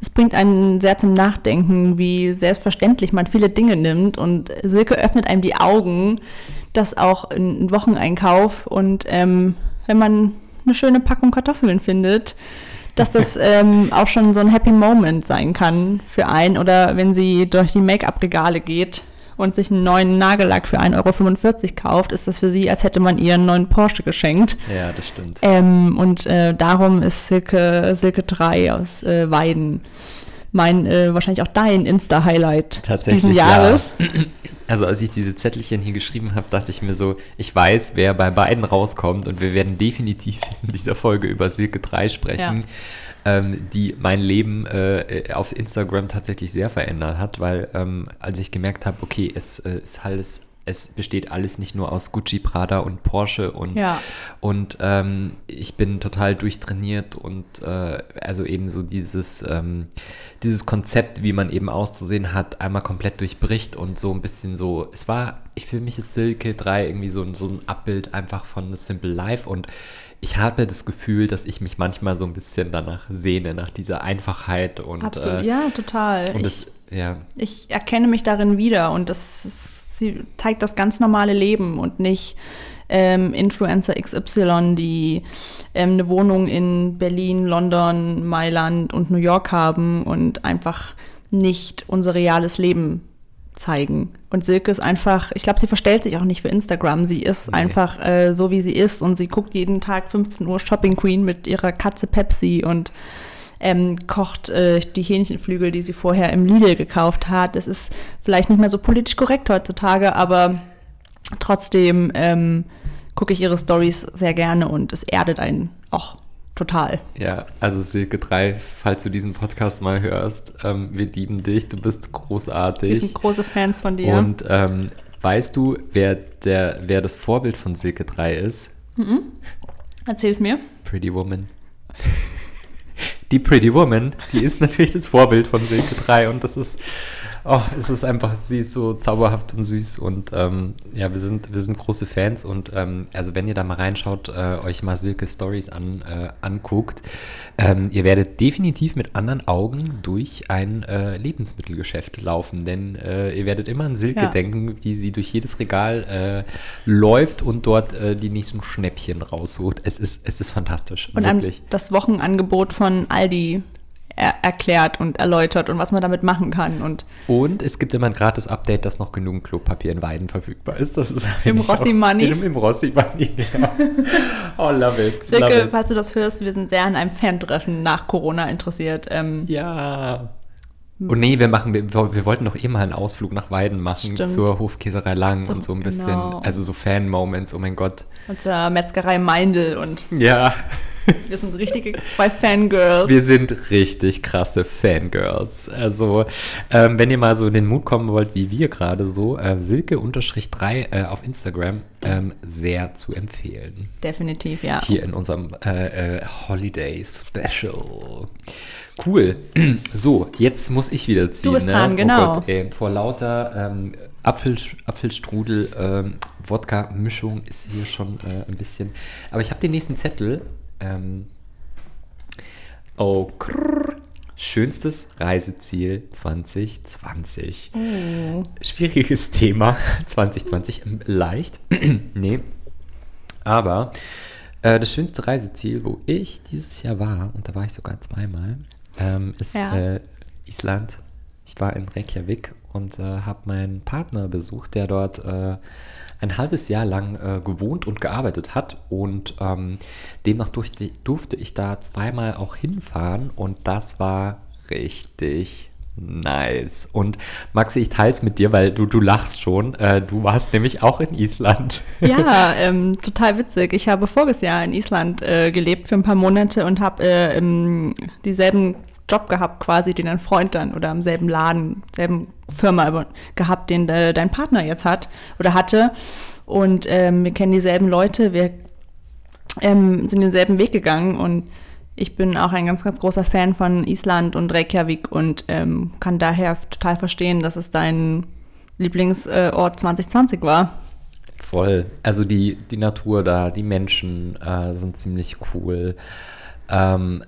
es bringt einen sehr zum Nachdenken, wie selbstverständlich man viele Dinge nimmt. Und Silke öffnet einem die Augen, dass auch ein Wocheneinkauf. Und ähm, wenn man eine schöne Packung Kartoffeln findet, dass das ähm, auch schon so ein Happy Moment sein kann für einen. Oder wenn sie durch die Make-up-Regale geht und sich einen neuen Nagellack für 1,45 Euro kauft, ist das für sie, als hätte man ihr einen neuen Porsche geschenkt. ja, das stimmt. Ähm, und äh, darum ist Silke, Silke 3 aus äh, Weiden mein, äh, wahrscheinlich auch dein Insta-Highlight diesen Jahres. Ja. Also als ich diese Zettelchen hier geschrieben habe, dachte ich mir so, ich weiß, wer bei beiden rauskommt und wir werden definitiv in dieser Folge über Silke 3 sprechen, ähm, die mein Leben äh, auf Instagram tatsächlich sehr verändert hat, weil ähm, als ich gemerkt habe, okay, es äh, ist alles, es besteht alles nicht nur aus Gucci, Prada und Porsche und Ja. und ähm, ich bin total durchtrainiert und äh, also eben so dieses, ähm, dieses Konzept, wie man eben auszusehen hat, einmal komplett durchbricht und so ein bisschen so, es war, ich für mich ist Silke 3 irgendwie so, ein- so ein Abbild einfach von The Simple Life und ich habe das Gefühl, dass ich mich manchmal so ein bisschen danach sehne, nach dieser Einfachheit und, Absolut. äh, ja, total. und ich, das, ja, ich erkenne mich darin wieder und das ist, sie zeigt das ganz normale Leben und nicht ähm, Influencer XY, die ähm, eine Wohnung in Berlin, London, Mailand und New York haben und einfach nicht unser reales Leben zeigen. Und Silke ist einfach, ich glaube, sie verstellt sich auch nicht für Instagram. Sie ist Nee. einfach äh, so, wie sie ist und sie guckt jeden Tag 15 Uhr Shopping Queen mit ihrer Katze Pepsi und ähm, kocht äh, die Hähnchenflügel, die sie vorher im Lidl gekauft hat. Das ist vielleicht nicht mehr so politisch korrekt heutzutage, aber trotzdem ähm, gucke ich ihre Stories sehr gerne und es erdet einen auch total. Ja, also Silke 3, falls du diesen Podcast mal hörst, ähm, wir lieben dich, du bist großartig. Wir sind große Fans von dir. Und ähm, weißt du, wer, der, wer das Vorbild von Silke 3 ist? Mhm. Erzähl's mir. Pretty Woman. Die Pretty Woman, die ist natürlich das Vorbild von Silke 3 und das ist Oh, es ist einfach, sie ist so zauberhaft und süß und ähm, ja, wir sind, wir sind große Fans und ähm, also wenn ihr da mal reinschaut, äh, euch mal Silke Stories an, äh, anguckt, ähm, ihr werdet definitiv mit anderen Augen durch ein äh, Lebensmittelgeschäft laufen, denn äh, ihr werdet immer an Silke ja. denken, wie sie durch jedes Regal äh, läuft und dort äh, die nächsten Schnäppchen raussucht. Es ist, es ist fantastisch. Und wirklich. das Wochenangebot von Aldi er erklärt und erläutert und was man damit machen kann. Und, und es gibt immer ein gratis Update, dass noch genug Klopapier in Weiden verfügbar ist. Das ist Im Rossi Money. Im, Im Rossi Money, ja. Oh, love it. Silke, love it. falls du das hörst, wir sind sehr an einem Fan-Treffen nach Corona interessiert. Ähm, ja. Und nee, wir machen, wir, wir wollten doch eh mal einen Ausflug nach Weiden machen Stimmt. zur Hofkäserei Lang so, und so ein bisschen, genau. also so Fan-Moments, oh mein Gott. Und zur Metzgerei Meindl und. Ja. Wir sind richtige zwei Fangirls. Wir sind richtig krasse Fangirls. Also, ähm, wenn ihr mal so in den Mut kommen wollt, wie wir gerade so, äh, Silke-3 äh, auf Instagram, ähm, sehr zu empfehlen. Definitiv, ja. Hier in unserem äh, äh Holiday Special. Cool. So, jetzt muss ich wieder ziehen. Du bist ne? dran, oh genau. Oh Gott, ey, vor lauter ähm, Apfel, Apfelstrudel, ähm, Wodka-Mischung ist hier schon äh, ein bisschen. Aber ich habe den nächsten Zettel ähm, oh, krrr, schönstes Reiseziel 2020. Oh. Schwieriges Thema 2020. Leicht. nee. Aber äh, das schönste Reiseziel, wo ich dieses Jahr war, und da war ich sogar zweimal, ähm, ist ja. äh, Island. Ich war in Reykjavik und äh, habe meinen Partner besucht, der dort äh, ein halbes Jahr lang äh, gewohnt und gearbeitet hat. Und ähm, demnach durfte, durfte ich da zweimal auch hinfahren und das war richtig Nice. Und Maxi, ich teile es mit dir, weil du, du lachst schon. Äh, du warst nämlich auch in Island. Ja, ähm, total witzig. Ich habe voriges Jahr in Island äh, gelebt für ein paar Monate und habe äh, dieselben Job gehabt, quasi, den ein Freund dann oder im selben Laden, selben Firma gehabt, den äh, dein Partner jetzt hat oder hatte. Und ähm, wir kennen dieselben Leute, wir ähm, sind denselben Weg gegangen und ich bin auch ein ganz, ganz großer Fan von Island und Reykjavik und ähm, kann daher total verstehen, dass es dein Lieblingsort 2020 war. Voll. Also die, die Natur da, die Menschen äh, sind ziemlich cool. Ähm,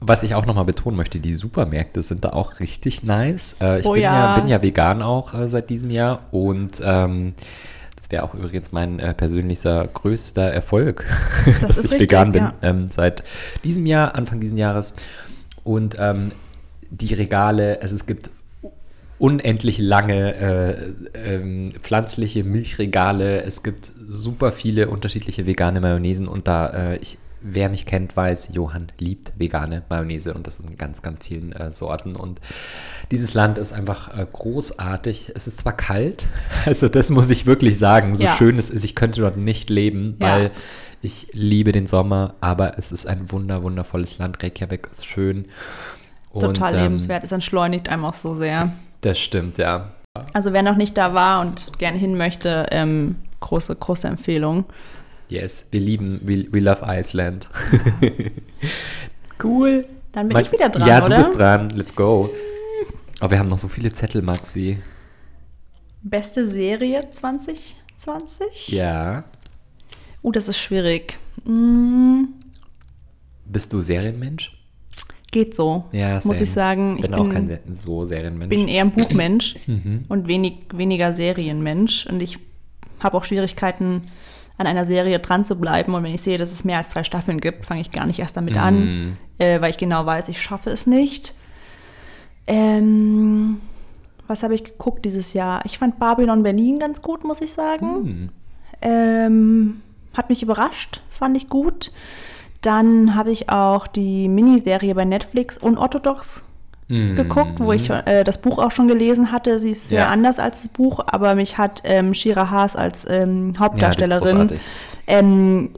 was ich auch nochmal betonen möchte, die Supermärkte sind da auch richtig nice. Äh, ich oh bin, ja. ja. bin ja vegan auch äh, seit diesem Jahr und ähm, das wäre auch übrigens mein äh, persönlicher größter Erfolg, das dass ich richtig, vegan bin ja. ähm, seit diesem Jahr, Anfang dieses Jahres. Und ähm, die Regale, also es gibt unendlich lange äh, ähm, pflanzliche Milchregale. Es gibt super viele unterschiedliche vegane Mayonnaisen und da äh, ich wer mich kennt, weiß, Johann liebt vegane Mayonnaise und das ist in ganz, ganz vielen äh, Sorten. Und dieses Land ist einfach äh, großartig. Es ist zwar kalt, also das muss ich wirklich sagen, so ja. schön es ist, ich könnte dort nicht leben, ja. weil ich liebe den Sommer, aber es ist ein wunder, wundervolles Land. Reykjavik ist schön. Und, Total ähm, lebenswert, es entschleunigt einem auch so sehr. Das stimmt, ja. Also wer noch nicht da war und gerne hin möchte, ähm, große, große Empfehlung. Yes, wir lieben, we, we love Iceland. cool. Dann bin Mal, ich wieder dran, ja, oder? Du bist dran. Let's go. Aber wir haben noch so viele Zettel, Maxi. Beste Serie 2020? Ja. Oh, das ist schwierig. Mm. Bist du Serienmensch? Geht so, ja, muss ich sagen. Ich bin auch kein so Serienmensch. bin eher ein Buchmensch mhm. und wenig, weniger Serienmensch. Und ich habe auch Schwierigkeiten, an einer Serie dran zu bleiben. Und wenn ich sehe, dass es mehr als drei Staffeln gibt, fange ich gar nicht erst damit mm. an, mhm. äh, weil ich genau weiß, ich schaffe es nicht. Ähm, was habe ich geguckt dieses Jahr? Ich fand Babylon Berlin ganz gut, muss ich sagen. Mm. Ähm, hat mich überrascht, fand ich gut. Dann habe ich auch die Miniserie bei Netflix Unorthodox Mhm. geguckt, wo ich äh, das Buch auch schon gelesen hatte. Sie ist sehr Ja. anders als das Buch, aber mich hat ähm, Shira Haas als ähm, Ja, Hauptdarstellerin großartig. ähm,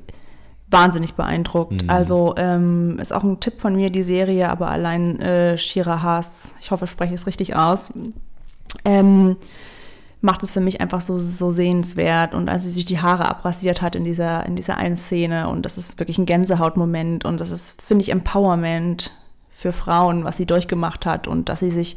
wahnsinnig beeindruckt. Mhm. Also ähm, ist auch ein Tipp von mir, die Serie, aber allein äh, Shira Haas, ich hoffe, ich spreche es richtig aus, ähm, macht es für mich einfach so, so sehenswert. Und als sie sich die Haare abrasiert hat in dieser, in dieser einen Szene, und das ist wirklich ein Gänsehautmoment und das ist, finde ich, Empowerment für Frauen, was sie durchgemacht hat und dass sie sich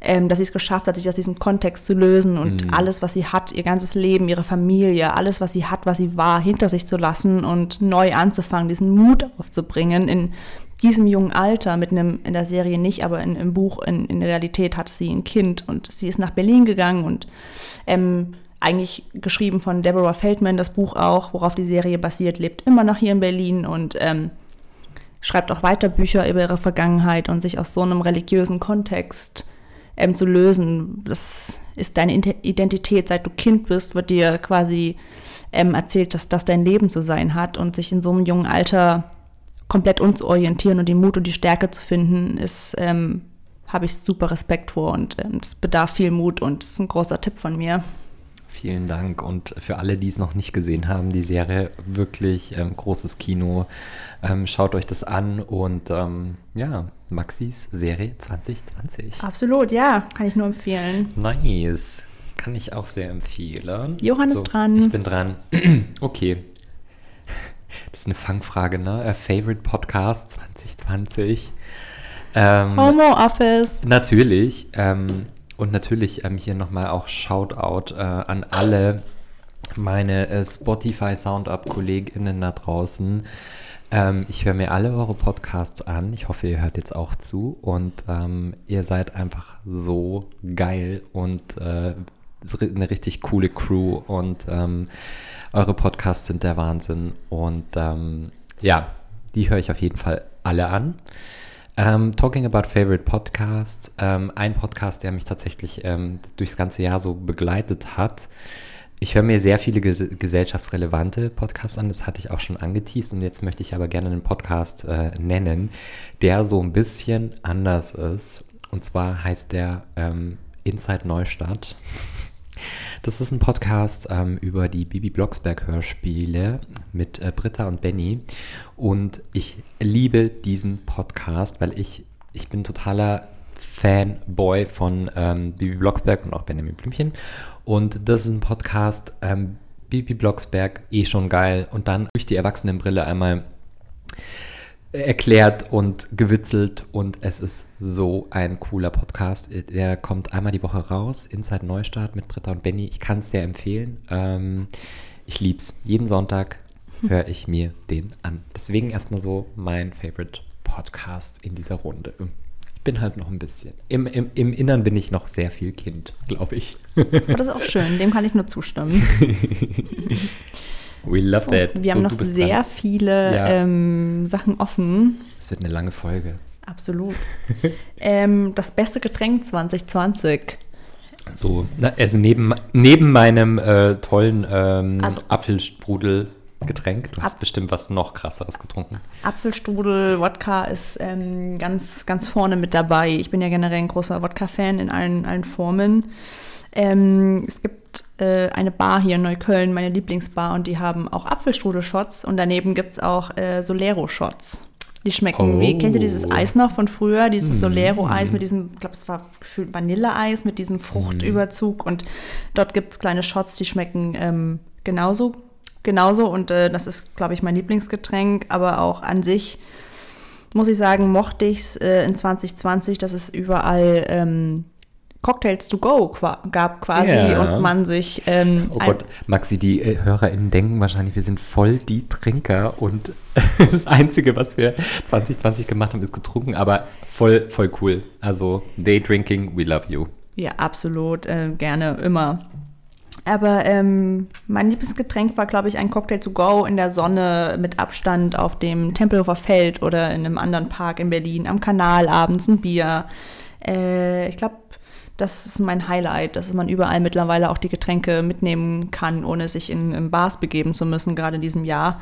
ähm, dass sie es geschafft hat, sich aus diesem Kontext zu lösen und Mhm. alles, was sie hat, ihr ganzes Leben, ihre Familie, alles, was sie hat, was sie war, hinter sich zu lassen und neu anzufangen, diesen Mut aufzubringen in diesem jungen Alter, mit einem, in der Serie nicht, aber in, im Buch, in, in der Realität hat sie ein Kind und sie ist nach Berlin gegangen und ähm, eigentlich geschrieben von Deborah Feldman, das Buch auch, worauf die Serie basiert, lebt immer noch hier in Berlin und ähm, schreibt auch weiter Bücher über ihre Vergangenheit und sich aus so einem religiösen Kontext ähm, zu lösen. Das ist deine Identität. Seit du Kind bist, wird dir quasi ähm, erzählt, dass das dein Leben zu sein hat und sich in so einem jungen Alter komplett umzuorientieren und den Mut und die Stärke zu finden, ist, ähm, habe ich super Respekt vor und ähm, das bedarf viel Mut und ist ein großer Tipp von mir. Vielen Dank. Und für alle, die es noch nicht gesehen haben, die Serie wirklich ähm, großes Kino. Ähm, schaut euch das an und ähm, ja, Maxis Serie 2020. Absolut, ja, kann ich nur empfehlen. Nice. Kann ich auch sehr empfehlen. Johann ist dran. Ich bin dran. okay. Das ist eine Fangfrage, ne? Äh, Favorite Podcast 2020. Ähm, Homo Office. Natürlich. Ähm, und natürlich ähm, hier nochmal auch Shoutout äh, an alle meine äh, Spotify Soundup-KollegInnen da draußen. Ähm, ich höre mir alle eure Podcasts an. Ich hoffe, ihr hört jetzt auch zu. Und ähm, ihr seid einfach so geil und äh, eine richtig coole Crew. Und ähm, eure Podcasts sind der Wahnsinn. Und ähm, ja, die höre ich auf jeden Fall alle an. Ähm, talking about favorite podcasts, ähm, ein Podcast, der mich tatsächlich ähm, durchs ganze Jahr so begleitet hat. Ich höre mir sehr viele ges gesellschaftsrelevante Podcasts an, das hatte ich auch schon angeteased und jetzt möchte ich aber gerne einen Podcast äh, nennen, der so ein bisschen anders ist. Und zwar heißt der ähm, Inside Neustadt. Das ist ein Podcast ähm, über die Bibi Blocksberg Hörspiele mit äh, Britta und Benny. Und ich liebe diesen Podcast, weil ich, ich bin totaler Fanboy von ähm, Bibi Blocksberg und auch Benjamin Blümchen. Und das ist ein Podcast, ähm, Bibi Blocksberg, eh schon geil. Und dann durch die Erwachsenenbrille einmal erklärt und gewitzelt und es ist so ein cooler Podcast. Der kommt einmal die Woche raus, Inside Neustart mit Britta und Benny. Ich kann es sehr empfehlen. Ähm, ich lieb's. Jeden Sonntag höre ich mir den an. Deswegen erstmal so mein Favorite Podcast in dieser Runde. Ich bin halt noch ein bisschen. Im, im, im Innern bin ich noch sehr viel Kind, glaube ich. Aber das ist auch schön, dem kann ich nur zustimmen. We love So, that. wir haben So, noch du bist sehr dran. viele Ja. ähm, Sachen offen. Es wird eine lange Folge. Absolut. ähm, das beste Getränk 2020. So, na, also neben, neben meinem äh, tollen ähm, Also- Apfelstrudel-Getränk, du hast Ap- bestimmt was noch krasseres getrunken. Apfelstrudel, Wodka ist ähm, ganz, ganz vorne mit dabei. Ich bin ja generell ein großer Wodka-Fan in allen, allen Formen. Ähm, es gibt äh, eine Bar hier in Neukölln, meine Lieblingsbar, und die haben auch Apfelstrudel-Shots und daneben gibt es auch äh, Solero-Shots. Die schmecken wie, kennt ihr dieses Oh. Eis noch von früher? Dieses Mm. Solero-Eis mit diesem, ich glaube, es war gefühlt Vanilleeis mit diesem Fruchtüberzug und dort gibt es kleine Shots, die schmecken ähm, genauso, genauso und äh, das ist, glaube ich, mein Lieblingsgetränk, aber auch an sich muss ich sagen, mochte ich es äh, in 2020, dass es überall ähm, Cocktails to go gab quasi Ja. und man sich ähm, Oh Gott, Maxi, die äh, HörerInnen denken wahrscheinlich, wir sind voll die Trinker und das Einzige, was wir 2020 gemacht haben, ist getrunken, aber voll, voll cool. Also, Day Drinking, we love you. Ja, absolut, äh, gerne, immer. Aber ähm, mein Lieblingsgetränk war, glaube ich, ein Cocktail to go in der Sonne mit Abstand auf dem Tempelhofer Feld oder in einem anderen Park in Berlin, am Kanal abends ein Bier. Äh, ich glaube, das ist mein Highlight, dass man überall mittlerweile auch die Getränke mitnehmen kann, ohne sich in, in Bars begeben zu müssen, gerade in diesem Jahr.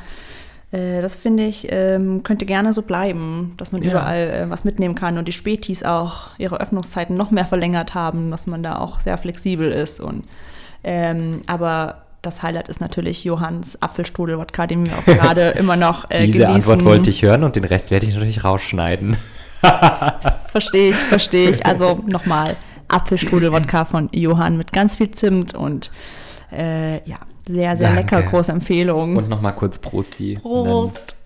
Äh, das finde ich, ähm, könnte gerne so bleiben, dass man Ja. überall äh, was mitnehmen kann und die Spätis auch ihre Öffnungszeiten noch mehr verlängert haben, dass man da auch sehr flexibel ist. Und, ähm, aber das Highlight ist natürlich Johanns Apfelstrudel-Wodka, den wir auch gerade immer noch äh, Diese genießen. Antwort wollte ich hören und den Rest werde ich natürlich rausschneiden. Verstehe ich, verstehe ich. Also nochmal Apfelstrudel-Wodka von Johann mit ganz viel Zimt und äh, ja, sehr, sehr Danke. lecker, große Empfehlung. Und nochmal kurz Prosti. Prost.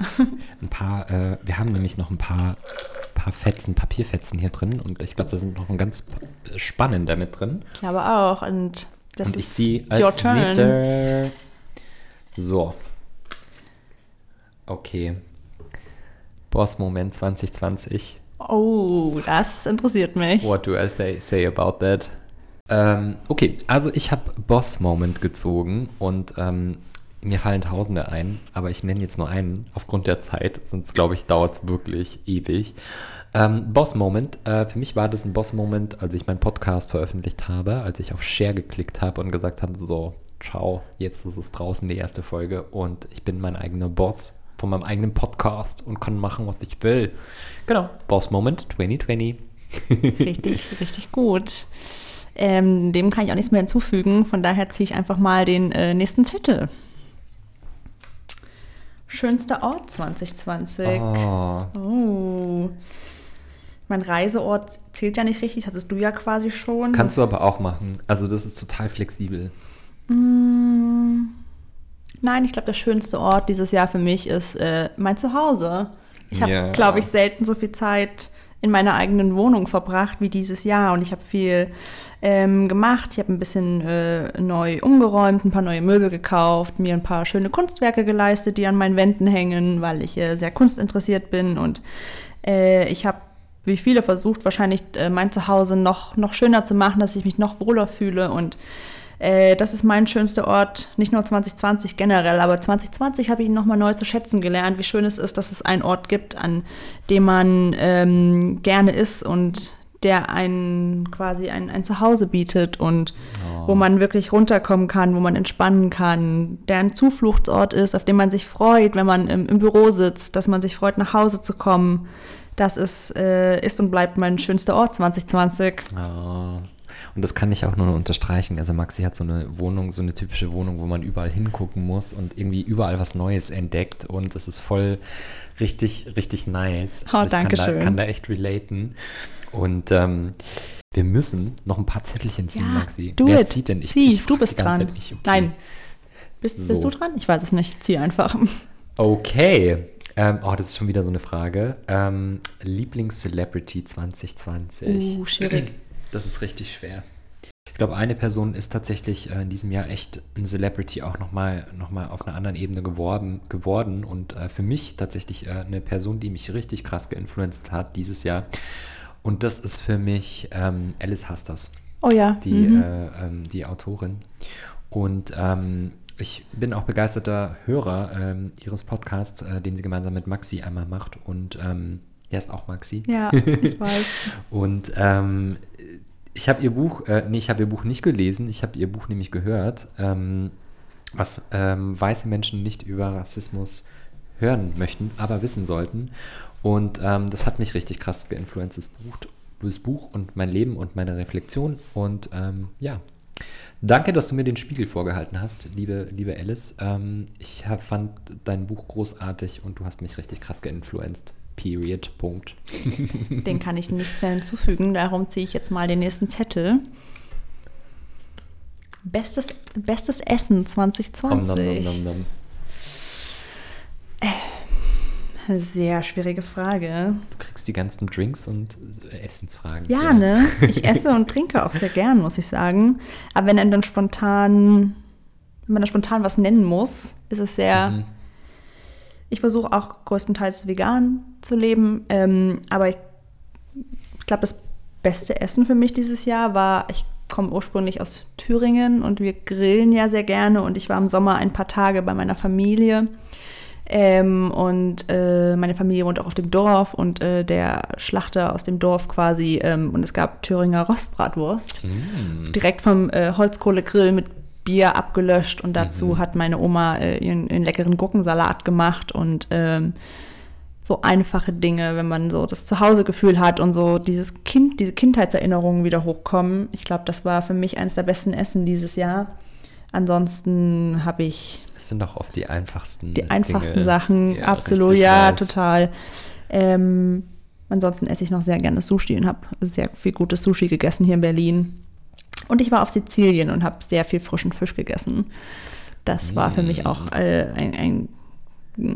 Ein paar, äh, wir haben nämlich noch ein paar, paar Fetzen, Papierfetzen hier drin und ich glaube, da sind noch ein ganz spannender mit drin. Ich glaube auch. Und das und ich ist your als turn. nächster. So. Okay. Boss-Moment 2020. Oh, das interessiert mich. What do I say, say about that? Ähm, okay, also ich habe Boss Moment gezogen und ähm, mir fallen Tausende ein, aber ich nenne jetzt nur einen aufgrund der Zeit, sonst glaube ich, dauert es wirklich ewig. Ähm, Boss Moment, äh, für mich war das ein Boss Moment, als ich meinen Podcast veröffentlicht habe, als ich auf Share geklickt habe und gesagt habe, so, ciao, jetzt ist es draußen die erste Folge und ich bin mein eigener Boss von meinem eigenen Podcast und kann machen, was ich will. Genau, Boss Moment 2020. Richtig, richtig gut. Ähm, dem kann ich auch nichts mehr hinzufügen. Von daher ziehe ich einfach mal den äh, nächsten Zettel. Schönster Ort 2020. Oh, Oh. Mein Reiseort zählt ja nicht richtig, das hattest du ja quasi schon. kannst du aber auch machen. Also das ist total flexibel. Mm, Nein, ich glaube, der schönste Ort dieses Jahr für mich ist äh, mein Zuhause. Ich habe, Ja. glaube ich, selten so viel Zeit in meiner eigenen Wohnung verbracht wie dieses Jahr und ich habe viel ähm, gemacht. Ich habe ein bisschen äh, neu umgeräumt, ein paar neue Möbel gekauft, mir ein paar schöne Kunstwerke geleistet, die an meinen Wänden hängen, weil ich äh, sehr kunstinteressiert bin und äh, ich habe wie viele versucht, wahrscheinlich äh, mein Zuhause noch, noch schöner zu machen, dass ich mich noch wohler fühle und äh, das ist mein schönster Ort, nicht nur 2020 generell, aber 2020 habe ich ihn nochmal neu zu schätzen gelernt, wie schön es ist, dass es einen Ort gibt, an dem man ähm, gerne ist und der einen quasi ein, ein Zuhause bietet und wo man wirklich runterkommen kann, wo man entspannen kann, der ein Zufluchtsort ist, auf dem man sich freut, wenn man im, im Büro sitzt, dass man sich freut, nach Hause zu kommen. Das ist, äh, ist und bleibt mein schönster Ort 2020. Ah. Und das kann ich auch nur unterstreichen. Also Maxi hat so eine Wohnung, so eine typische Wohnung, wo man überall hingucken muss und irgendwie überall was Neues entdeckt. Und es ist voll richtig, richtig nice. Oh, Also ich kann danke da, schön. kann da echt relaten. Und ähm, wir müssen noch ein paar Zettelchen ziehen, Maxi. du Wer jetzt. zieht denn? Ich, Zieh, ich du bist dran. Ich, okay. Nein. Bist, So. bist du dran? Ich weiß es nicht. Zieh einfach. Okay. Ähm, oh, das ist schon wieder so eine Frage. Ähm, Lieblings-Celebrity 2020. Uh, schwierig. Das ist richtig schwer. Ich glaube, eine Person ist tatsächlich äh, in diesem Jahr echt ein Celebrity auch nochmal noch mal auf einer anderen Ebene geworden, geworden und äh, für mich tatsächlich äh, eine Person, die mich richtig krass geinfluenced hat dieses Jahr. Und das ist für mich ähm, Alice Hasters Oh ja. die, mhm. äh, ähm, die Autorin. Und ähm, ich bin auch begeisterter Hörer ähm, ihres Podcasts, äh, den sie gemeinsam mit Maxi einmal macht. Und ähm, er ist auch Maxi. ja, ich weiß. Und ähm, ich habe ihr Buch, äh, nee, ich habe ihr Buch nicht gelesen, ich habe ihr Buch nämlich gehört, ähm, was ähm, weiße Menschen nicht über Rassismus hören möchten, aber wissen sollten. Und ähm, das hat mich richtig krass geinfluenced, das Buch, das Buch und mein Leben und meine Reflexion. Und ähm, ja, danke, dass du mir den Spiegel vorgehalten hast, liebe, liebe Alice. Ähm, ich fand dein Buch großartig und du hast mich richtig krass geinfluenced. Period. Punkt. Den kann ich nichts mehr hinzufügen. Darum ziehe ich jetzt mal den nächsten Zettel. Bestes, bestes Essen 2020. Nom, nom, nom, nom, nom. Sehr schwierige Frage. Du kriegst die ganzen Drinks und Essensfragen. Ja, ne? Ich esse und trinke auch sehr gern, muss ich sagen. Aber wenn dann spontan, wenn man dann spontan was nennen muss, ist es sehr. Mhm. Ich versuche auch größtenteils vegan zu leben, ähm, aber ich, glaube, das beste Essen für mich dieses Jahr war, ich komme ursprünglich aus Thüringen und wir grillen ja sehr gerne und ich war im Sommer ein paar Tage bei meiner Familie. Ähm, und äh, meine Familie wohnt auch auf dem Dorf und äh, der Schlachter aus dem Dorf quasi. Ähm, und es gab Thüringer Rostbratwurst. Mm. Direkt vom äh, Holzkohlegrill mit Bier abgelöscht und dazu Mhm. hat meine Oma äh, ihren, ihren leckeren Gurkensalat gemacht und ähm, so einfache Dinge, wenn man so das Zuhausegefühl hat und so dieses Kind, diese Kindheitserinnerungen wieder hochkommen. Ich glaube, das war für mich eines der besten Essen dieses Jahr. Ansonsten habe ich Das sind doch oft die einfachsten die einfachsten Dinge. Sachen, Ja, absolut, ja, nice. total. Ähm, ansonsten esse ich noch sehr gerne Sushi und habe sehr viel gutes Sushi gegessen hier in Berlin. Und ich war auf Sizilien und habe sehr viel frischen Fisch gegessen. Das war für Mm. mich auch äh, ein, ein,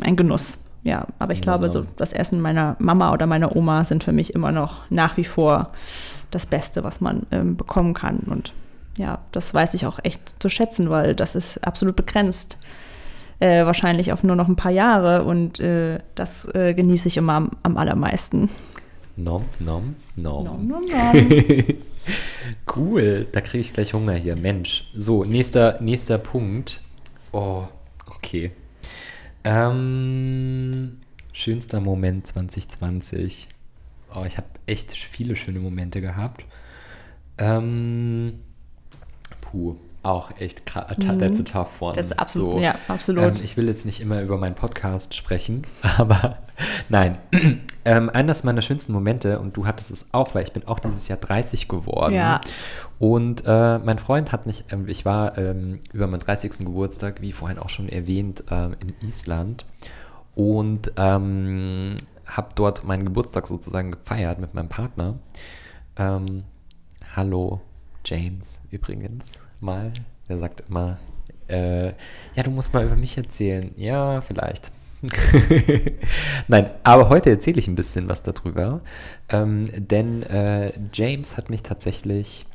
ein Genuss. Ja, aber ich glaube, so das Essen meiner Mama oder meiner Oma sind für mich immer noch nach wie vor das Beste, was man ähm, bekommen kann. Und ja, das weiß ich auch echt zu schätzen, weil das ist absolut begrenzt. Äh, wahrscheinlich auf nur noch ein paar Jahre und äh, das äh, genieße ich immer am, am allermeisten. Nom, nom, nom. Nom, nom, nom. Cool, da kriege ich gleich Hunger hier. Mensch. So, nächster, nächster Punkt. Oh, okay. Ähm, schönster Moment 2020. Oh, ich habe echt viele schöne Momente gehabt. Ähm, puh, auch echt krass. That's a tough one. Mhm. That's absolut- ja, absolut. Ähm, ich will jetzt nicht immer über meinen Podcast sprechen, aber nein. ähm, eines meiner schönsten Momente, und du hattest es auch, weil ich bin auch dieses Jahr 30 geworden. Ja. Und äh, mein Freund hat mich, ähm, ich war ähm, über meinen 30. Geburtstag, wie vorhin auch schon erwähnt, ähm, in Island und ähm, habe dort meinen Geburtstag sozusagen gefeiert mit meinem Partner. Ähm, hallo James übrigens mal. Der sagt immer, äh, ja, du musst mal über mich erzählen. Ja, vielleicht. Nein, aber heute erzähle ich ein bisschen was darüber, ähm, denn äh, James hat mich tatsächlich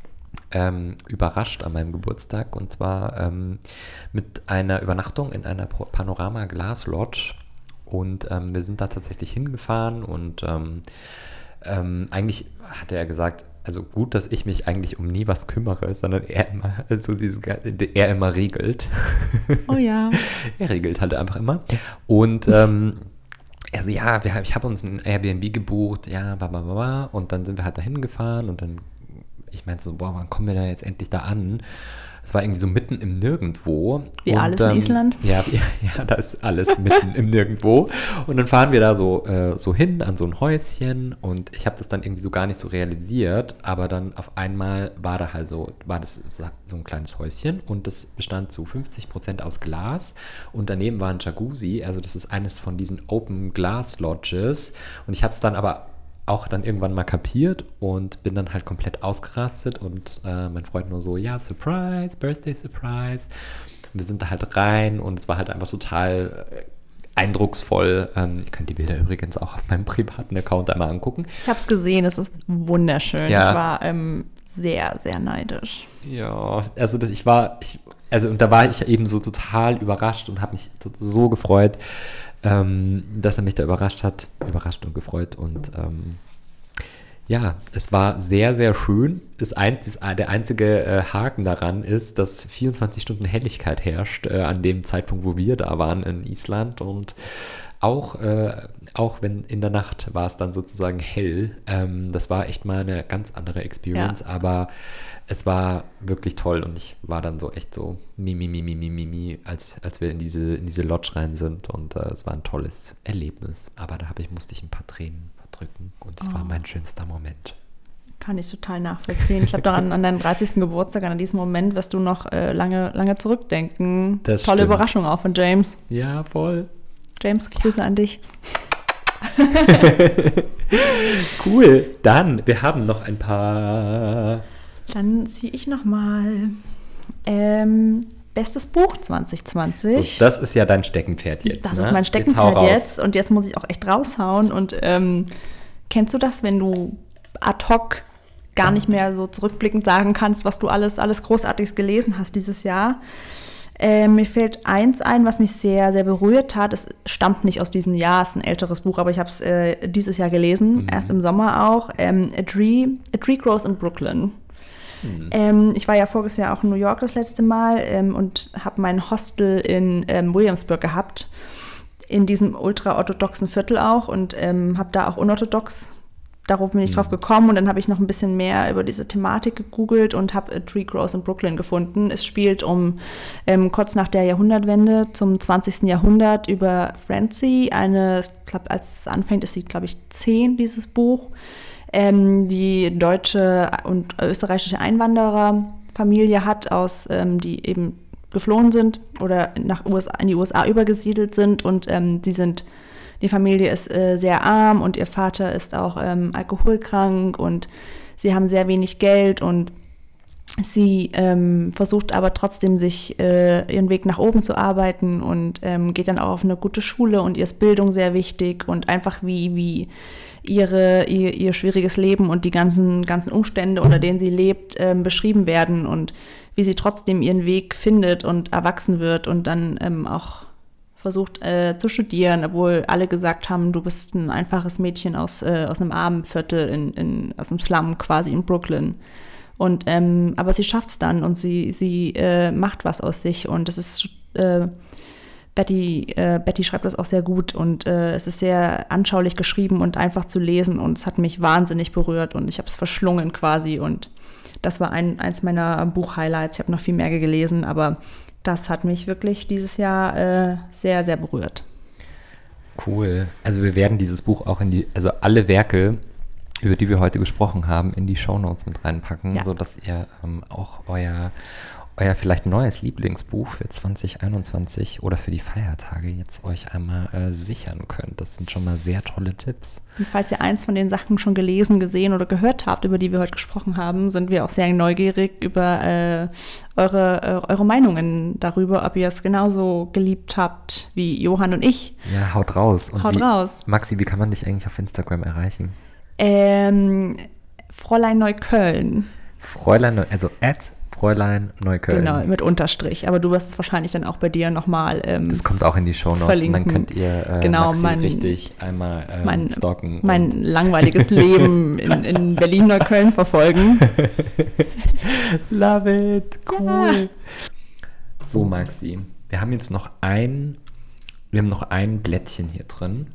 ähm, überrascht an meinem Geburtstag und zwar ähm, mit einer Übernachtung in einer Panorama Glas Lodge und ähm, wir sind da tatsächlich hingefahren und ähm, ähm, eigentlich hatte er gesagt, also gut, dass ich mich eigentlich um nie was kümmere, sondern er immer, also dieses, er immer regelt. Oh ja. Er regelt halt einfach immer. Und ähm, er so, ja, wir, ich habe uns ein Airbnb gebucht, ja, bla, bla, bla, bla. Und dann sind wir halt dahin gefahren und dann, ich meinte so, boah, wann kommen wir da jetzt endlich da an? Es war irgendwie so mitten im Nirgendwo. Wie Und, alles in Island? Ja, ja, da ist alles mitten im Nirgendwo. Und dann fahren wir da so, äh, so hin an so ein Häuschen und ich habe das dann irgendwie so gar nicht so realisiert, aber dann auf einmal war da halt so, war das so ein kleines Häuschen und das bestand zu 50% aus Glas und daneben war ein Jacuzzi, also das ist eines von diesen Open Glass Lodges und ich habe es dann aber auch dann irgendwann mal kapiert und bin dann halt komplett ausgerastet und äh, mein Freund nur so, ja, Surprise, Birthday Surprise. Und wir sind da halt rein und es war halt einfach total äh, eindrucksvoll. Ähm, ihr könnt die Bilder übrigens auch auf meinem privaten Account einmal angucken. Ich habe es gesehen, es ist wunderschön. Ja. Ich war ähm, sehr, sehr neidisch. Ja, also das, ich war, ich, also und da war ich eben so total überrascht und habe mich so gefreut, ähm, dass er mich da überrascht hat, überrascht und gefreut und ähm, ja, es war sehr, sehr schön. Das ein, das, der einzige äh, Haken daran ist, dass 24 Stunden Helligkeit herrscht äh, an dem Zeitpunkt, wo wir da waren in Island und auch, äh, auch wenn in der Nacht war es dann sozusagen hell. Ähm, das war echt mal eine ganz andere Experience, Ja. aber es war wirklich toll und ich war dann so echt so mimi, mimi, mimi, mimi, als, als wir in diese, in diese Lodge rein sind und äh, es war ein tolles Erlebnis. Aber da ich, musste ich ein paar Tränen verdrücken und es war Oh. mein schönster Moment. Kann ich total nachvollziehen. Ich glaube, daran an deinen 30. Geburtstag, an diesen Moment wirst du noch äh, lange, lange zurückdenken. Das Tolle stimmt. Überraschung auch von James. Ja, voll. James, Grüße an dich. Cool. Dann, wir haben noch ein paar. Dann ziehe ich nochmal ähm, Bestes Buch 2020. So, das ist ja dein Steckenpferd jetzt. Das ne? ist mein Jetzt Steckenpferd raus. jetzt, und jetzt muss ich auch echt raushauen. Und ähm, kennst du das, wenn du ad hoc gar nicht mehr so zurückblickend sagen kannst, was du alles, alles Großartiges gelesen hast dieses Jahr? Äh, mir fällt eins ein, was mich sehr, sehr berührt hat. Es stammt nicht aus diesem Jahr, es ist ein älteres Buch, aber ich habe es äh, dieses Jahr gelesen, erst im Sommer auch. Ähm, A, Tree, A Tree Grows in Brooklyn. Ähm, ich war ja voriges Jahr auch in New York das letzte Mal ähm, und habe mein Hostel in ähm, Williamsburg gehabt, in diesem ultra-orthodoxen Viertel auch und ähm, habe da auch unorthodox darauf bin ich Mhm. drauf gekommen und dann habe ich noch ein bisschen mehr über diese Thematik gegoogelt und habe A Tree Grows in Brooklyn gefunden. Es spielt um ähm, kurz nach der Jahrhundertwende zum 20. Jahrhundert über Francie, eine, ich glaube, als es anfängt, ist sie, glaube ich, zehn, dieses Buch, ähm, die deutsche und österreichische Einwandererfamilie hat, aus, ähm, die eben geflohen sind oder nach USA, in die USA übergesiedelt sind und ähm, die sind die Familie ist äh, sehr arm und ihr Vater ist auch ähm, alkoholkrank und sie haben sehr wenig Geld und sie ähm, versucht aber trotzdem sich äh, ihren Weg nach oben zu arbeiten und ähm, geht dann auch auf eine gute Schule und ihr ist Bildung sehr wichtig und einfach wie, wie ihre, ihr, ihr schwieriges Leben und die ganzen, ganzen Umstände, unter denen sie lebt, ähm, beschrieben werden und wie sie trotzdem ihren Weg findet und erwachsen wird und dann ähm, auch versucht äh, zu studieren, obwohl alle gesagt haben, du bist ein einfaches Mädchen aus, äh, aus einem armen in, in, aus einem Slum quasi in Brooklyn. Und, ähm, aber sie schafft es dann und sie, sie äh, macht was aus sich und es ist, äh, Betty, äh, Betty schreibt das auch sehr gut und äh, es ist sehr anschaulich geschrieben und einfach zu lesen und es hat mich wahnsinnig berührt und ich habe es verschlungen quasi und das war ein, eins meiner Buchhighlights. Ich habe noch viel mehr gelesen, aber das hat mich wirklich dieses Jahr äh, sehr, sehr berührt. Cool. Also wir werden dieses Buch auch in die, also alle Werke, über die wir heute gesprochen haben, in die Shownotes mit reinpacken, Ja. sodass ihr ähm, auch euer, euer vielleicht neues Lieblingsbuch für 2021 oder für die Feiertage jetzt euch einmal äh, sichern könnt. Das sind schon mal sehr tolle Tipps. Und falls ihr eins von den Sachen schon gelesen, gesehen oder gehört habt, über die wir heute gesprochen haben, sind wir auch sehr neugierig über äh, eure, äh, eure Meinungen darüber, ob ihr es genauso geliebt habt wie Johann und ich. Ja, haut raus. Und Haut wie, raus. Maxi, wie kann man dich eigentlich auf Instagram erreichen? Ähm, Fräulein Neukölln. Fräulein, also at Fräulein Neukölln. Genau, mit Unterstrich. Aber du wirst es wahrscheinlich dann auch bei dir nochmal. Ähm, Das kommt auch in die Shownotes und dann könnt ihr äh, Genau, Maxi mein- richtig einmal ähm, mein, stalken. mein langweiliges Leben in, in Berlin-Neukölln verfolgen. Love it, cool. So, Maxi, wir haben jetzt noch ein, wir haben noch ein Blättchen hier drin.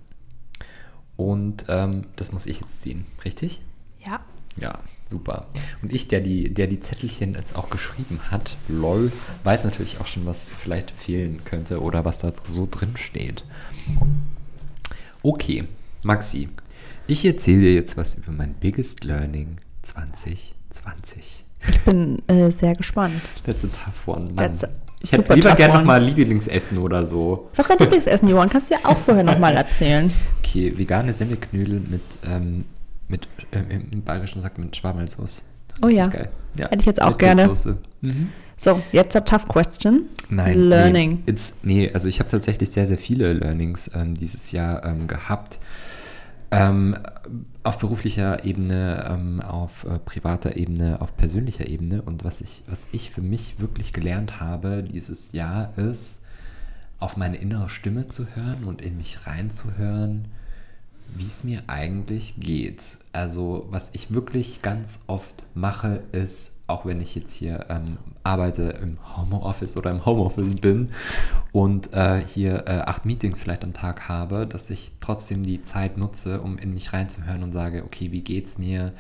Und ähm, das muss ich jetzt ziehen, richtig? Ja. Ja, super. Und ich, der die, der die Zettelchen jetzt auch geschrieben hat, lol, weiß natürlich auch schon, was vielleicht fehlen könnte oder was da so drin steht. Okay, Maxi, ich erzähle dir jetzt was über mein Biggest Learning 2020. Ich bin äh, sehr gespannt. That's a tough one. Mann. That's a ich hätte super lieber gerne nochmal Lieblingsessen oder so. Was ist dein Lieblingsessen, Johann? Kannst du ja auch vorher nochmal erzählen. Okay, vegane Semmelknödel mit, ähm, mit äh, im Bayerischen sagt man Schwammelsauce. Oh ja. Geil. ja. Hätte ich jetzt auch mit gerne. Mhm. So, jetzt a tough question. Nein. Learning. Nee, it's, nee, also ich habe tatsächlich sehr, sehr viele Learnings ähm, dieses Jahr ähm, gehabt. Ähm, auf beruflicher Ebene, ähm, auf äh, privater Ebene, auf persönlicher Ebene. Und was ich, was ich für mich wirklich gelernt habe dieses Jahr ist, auf meine innere Stimme zu hören und in mich reinzuhören, wie es mir eigentlich geht. Also was ich wirklich ganz oft mache, ist, auch wenn ich jetzt hier ähm, arbeite im Homeoffice oder im Homeoffice bin und äh, hier äh, acht Meetings vielleicht am Tag habe, dass ich trotzdem die Zeit nutze, um in mich reinzuhören und sage, okay, wie geht's mir?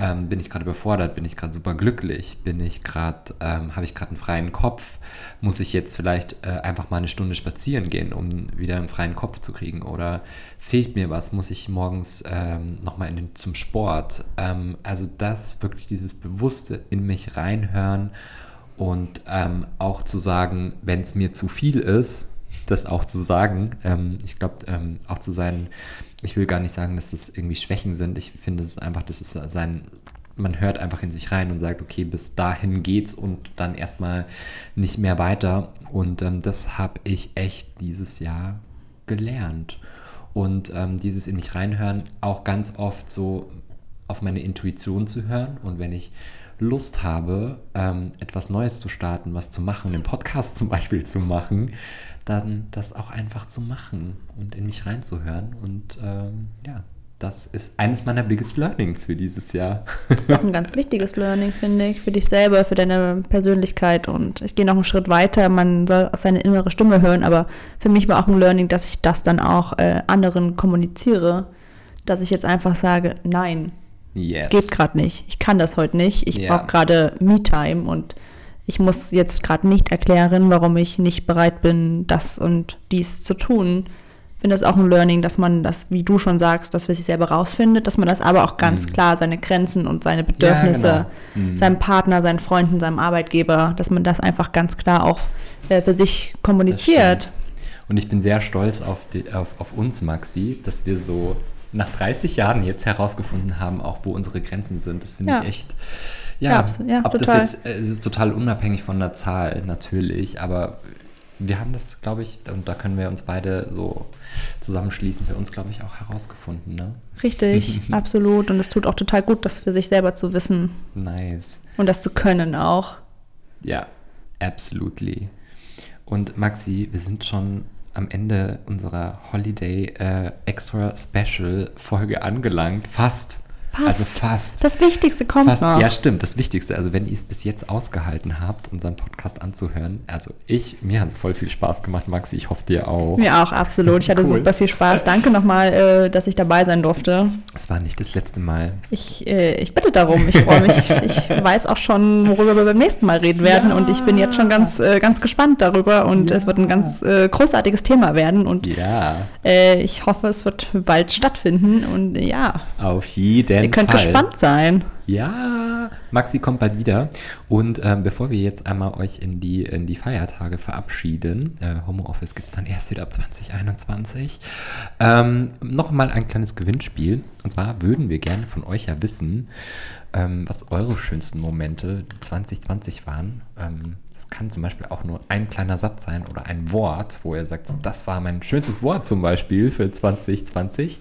Ähm, bin ich gerade überfordert? Bin ich gerade super glücklich? Bin ich gerade, ähm, habe ich gerade einen freien Kopf? Muss ich jetzt vielleicht äh, einfach mal eine Stunde spazieren gehen, um wieder einen freien Kopf zu kriegen? Oder fehlt mir was? Muss ich morgens ähm, nochmal zum Sport? Ähm, also das wirklich dieses bewusste in mich reinhören und ähm, auch zu sagen, wenn es mir zu viel ist, das auch zu sagen. Ähm, ich glaube, ähm, auch zu sein, ich will gar nicht sagen, dass das irgendwie Schwächen sind. Ich finde, es einfach, das ist sein, man hört einfach in sich rein und sagt, okay, bis dahin geht's und dann erstmal nicht mehr weiter. Und ähm, das habe ich echt dieses Jahr gelernt. Und ähm, dieses in mich reinhören, auch ganz oft so auf meine Intuition zu hören. Und wenn ich Lust habe, ähm, etwas Neues zu starten, was zu machen, einen Podcast zum Beispiel zu machen, dann das auch einfach zu machen und in mich reinzuhören. Und ähm, ja, das ist eines meiner biggest learnings für dieses Jahr. Das ist auch ein ganz wichtiges Learning, finde ich, für dich selber, für deine Persönlichkeit. Und ich gehe noch einen Schritt weiter. Man soll auf seine innere Stimme hören, aber für mich war auch ein Learning, dass ich das dann auch äh, anderen kommuniziere. dass ich jetzt einfach sage, nein, Yes. es geht gerade nicht. Ich kann das heute nicht. Ich Ja. brauche gerade Me-Time und ich muss jetzt gerade nicht erklären, warum ich nicht bereit bin, das und dies zu tun. Ich finde das auch ein Learning, dass man das, wie du schon sagst, dass man sich selber rausfindet, dass man das aber auch ganz klar seine Grenzen und seine Bedürfnisse genau. Mhm. seinem Partner, seinen Freunden, seinem Arbeitgeber, dass man das einfach ganz klar auch äh, für sich kommuniziert. Und ich bin sehr stolz auf, die, auf, auf uns, Maxi, dass wir so nach 30 Jahren jetzt herausgefunden haben, auch wo unsere Grenzen sind. Das finde Ja. ich echt. Ja, abso- ja, ob total. das jetzt, äh, es ist total unabhängig von der Zahl, natürlich, aber wir haben das, glaube ich, und da können wir uns beide so zusammenschließen, für uns, glaube ich, auch herausgefunden. Ne? Richtig, absolut. Und es tut auch total gut, das für sich selber zu wissen Nice. und das zu können auch. Ja, absolutely. Und Maxi, wir sind schon am Ende unserer Holiday äh, Extra Special Folge angelangt. Fast. Fast. Also fast. Das Wichtigste kommt Fast, noch. ja, stimmt, das Wichtigste. Also, wenn ihr es bis jetzt ausgehalten habt, unseren Podcast anzuhören, also ich, mir hat es voll viel Spaß gemacht, Maxi, ich hoffe dir auch. Mir auch, absolut. Ich hatte Cool. super viel Spaß. Danke nochmal, äh, dass ich dabei sein durfte. Es war nicht das letzte Mal. Ich, äh, ich bitte darum. Ich freue mich. Ich weiß auch schon, worüber wir beim nächsten Mal reden werden. Ja. Und ich bin jetzt schon ganz, äh, ganz gespannt darüber. Und Ja. es wird ein ganz großartiges Thema werden. Und Ja, ich hoffe, es wird bald stattfinden. Und ja, auf jeden ihr könnt Fall. gespannt sein. Ja, Maxi kommt bald wieder. Und ähm, bevor wir jetzt einmal euch in die, in die Feiertage verabschieden, äh, Homeoffice gibt es dann erst wieder ab 2021, ähm, nochmal ein kleines Gewinnspiel. Und zwar würden wir gerne von euch ja wissen, ähm, was eure schönsten Momente 2020 waren. Ähm, das kann zum Beispiel auch nur ein kleiner Satz sein oder ein Wort, wo ihr sagt, so, das war mein schönstes Wort zum Beispiel für 2020.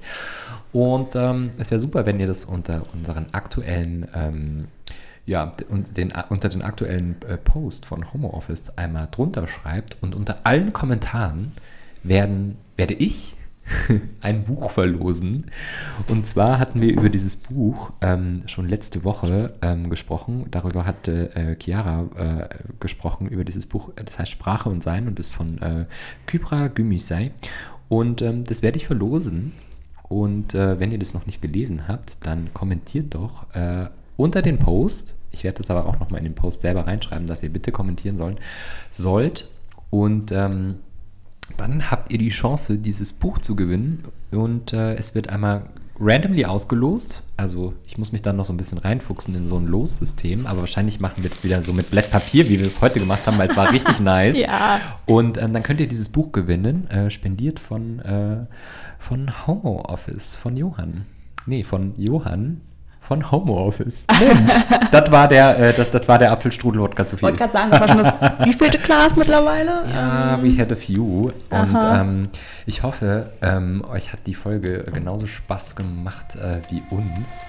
Und ähm, es wäre super, wenn ihr das unter unseren aktuellen, ähm, ja, und den, unter den aktuellen äh, Post von Homeoffice einmal drunter schreibt. Und unter allen Kommentaren werden, werde ich ein Buch verlosen. Und zwar hatten wir über dieses Buch ähm, schon letzte Woche ähm, gesprochen. Darüber hatte äh, Chiara äh, gesprochen, über dieses Buch. Das heißt Sprache und Sein und ist von äh, Kypra Gümüşay. Und ähm, das werde ich verlosen. Und äh, wenn ihr das noch nicht gelesen habt, dann kommentiert doch äh, unter den Post. Ich werde das aber auch nochmal in den Post selber reinschreiben, dass ihr bitte kommentieren sollt. sollt. Und ähm, dann habt ihr die Chance, dieses Buch zu gewinnen. Und äh, es wird einmal randomly ausgelost. Also ich muss mich dann noch so ein bisschen reinfuchsen in so ein Lossystem. Aber wahrscheinlich machen wir das wieder so mit Blatt Papier, wie wir es heute gemacht haben, weil es war richtig nice. Ja. Und ähm, dann könnt ihr dieses Buch gewinnen, äh, spendiert von, äh, von Homo Office, von Johann. Nee, von Johann von Homo Office. Mensch, das war der, äh, das, das war der Apfelstrudel-Wodka zu Ich viel. wollte gerade sagen, das war schon das wievielte Glas mittlerweile? Ja, we had a few. Und ähm, ich hoffe, ähm, euch hat die Folge genauso Spaß gemacht äh, wie uns.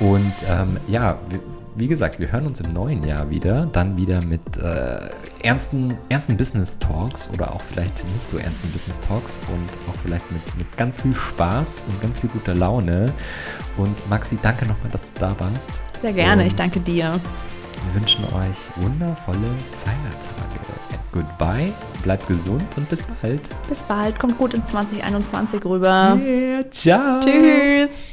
Und ähm, ja, wie, wie gesagt, wir hören uns im neuen Jahr wieder. Dann wieder mit äh, ernsten, ernsten Business Talks oder auch vielleicht nicht so ernsten Business Talks und auch vielleicht mit, mit ganz viel Spaß und ganz viel guter Laune. Und Maxi, danke nochmal, dass du da warst. Sehr gerne, Und ich danke dir. wir wünschen euch wundervolle Feiertage. Goodbye, bleibt gesund und bis bald. Bis bald, kommt gut in 2021 rüber. Yeah, ciao. Tschüss.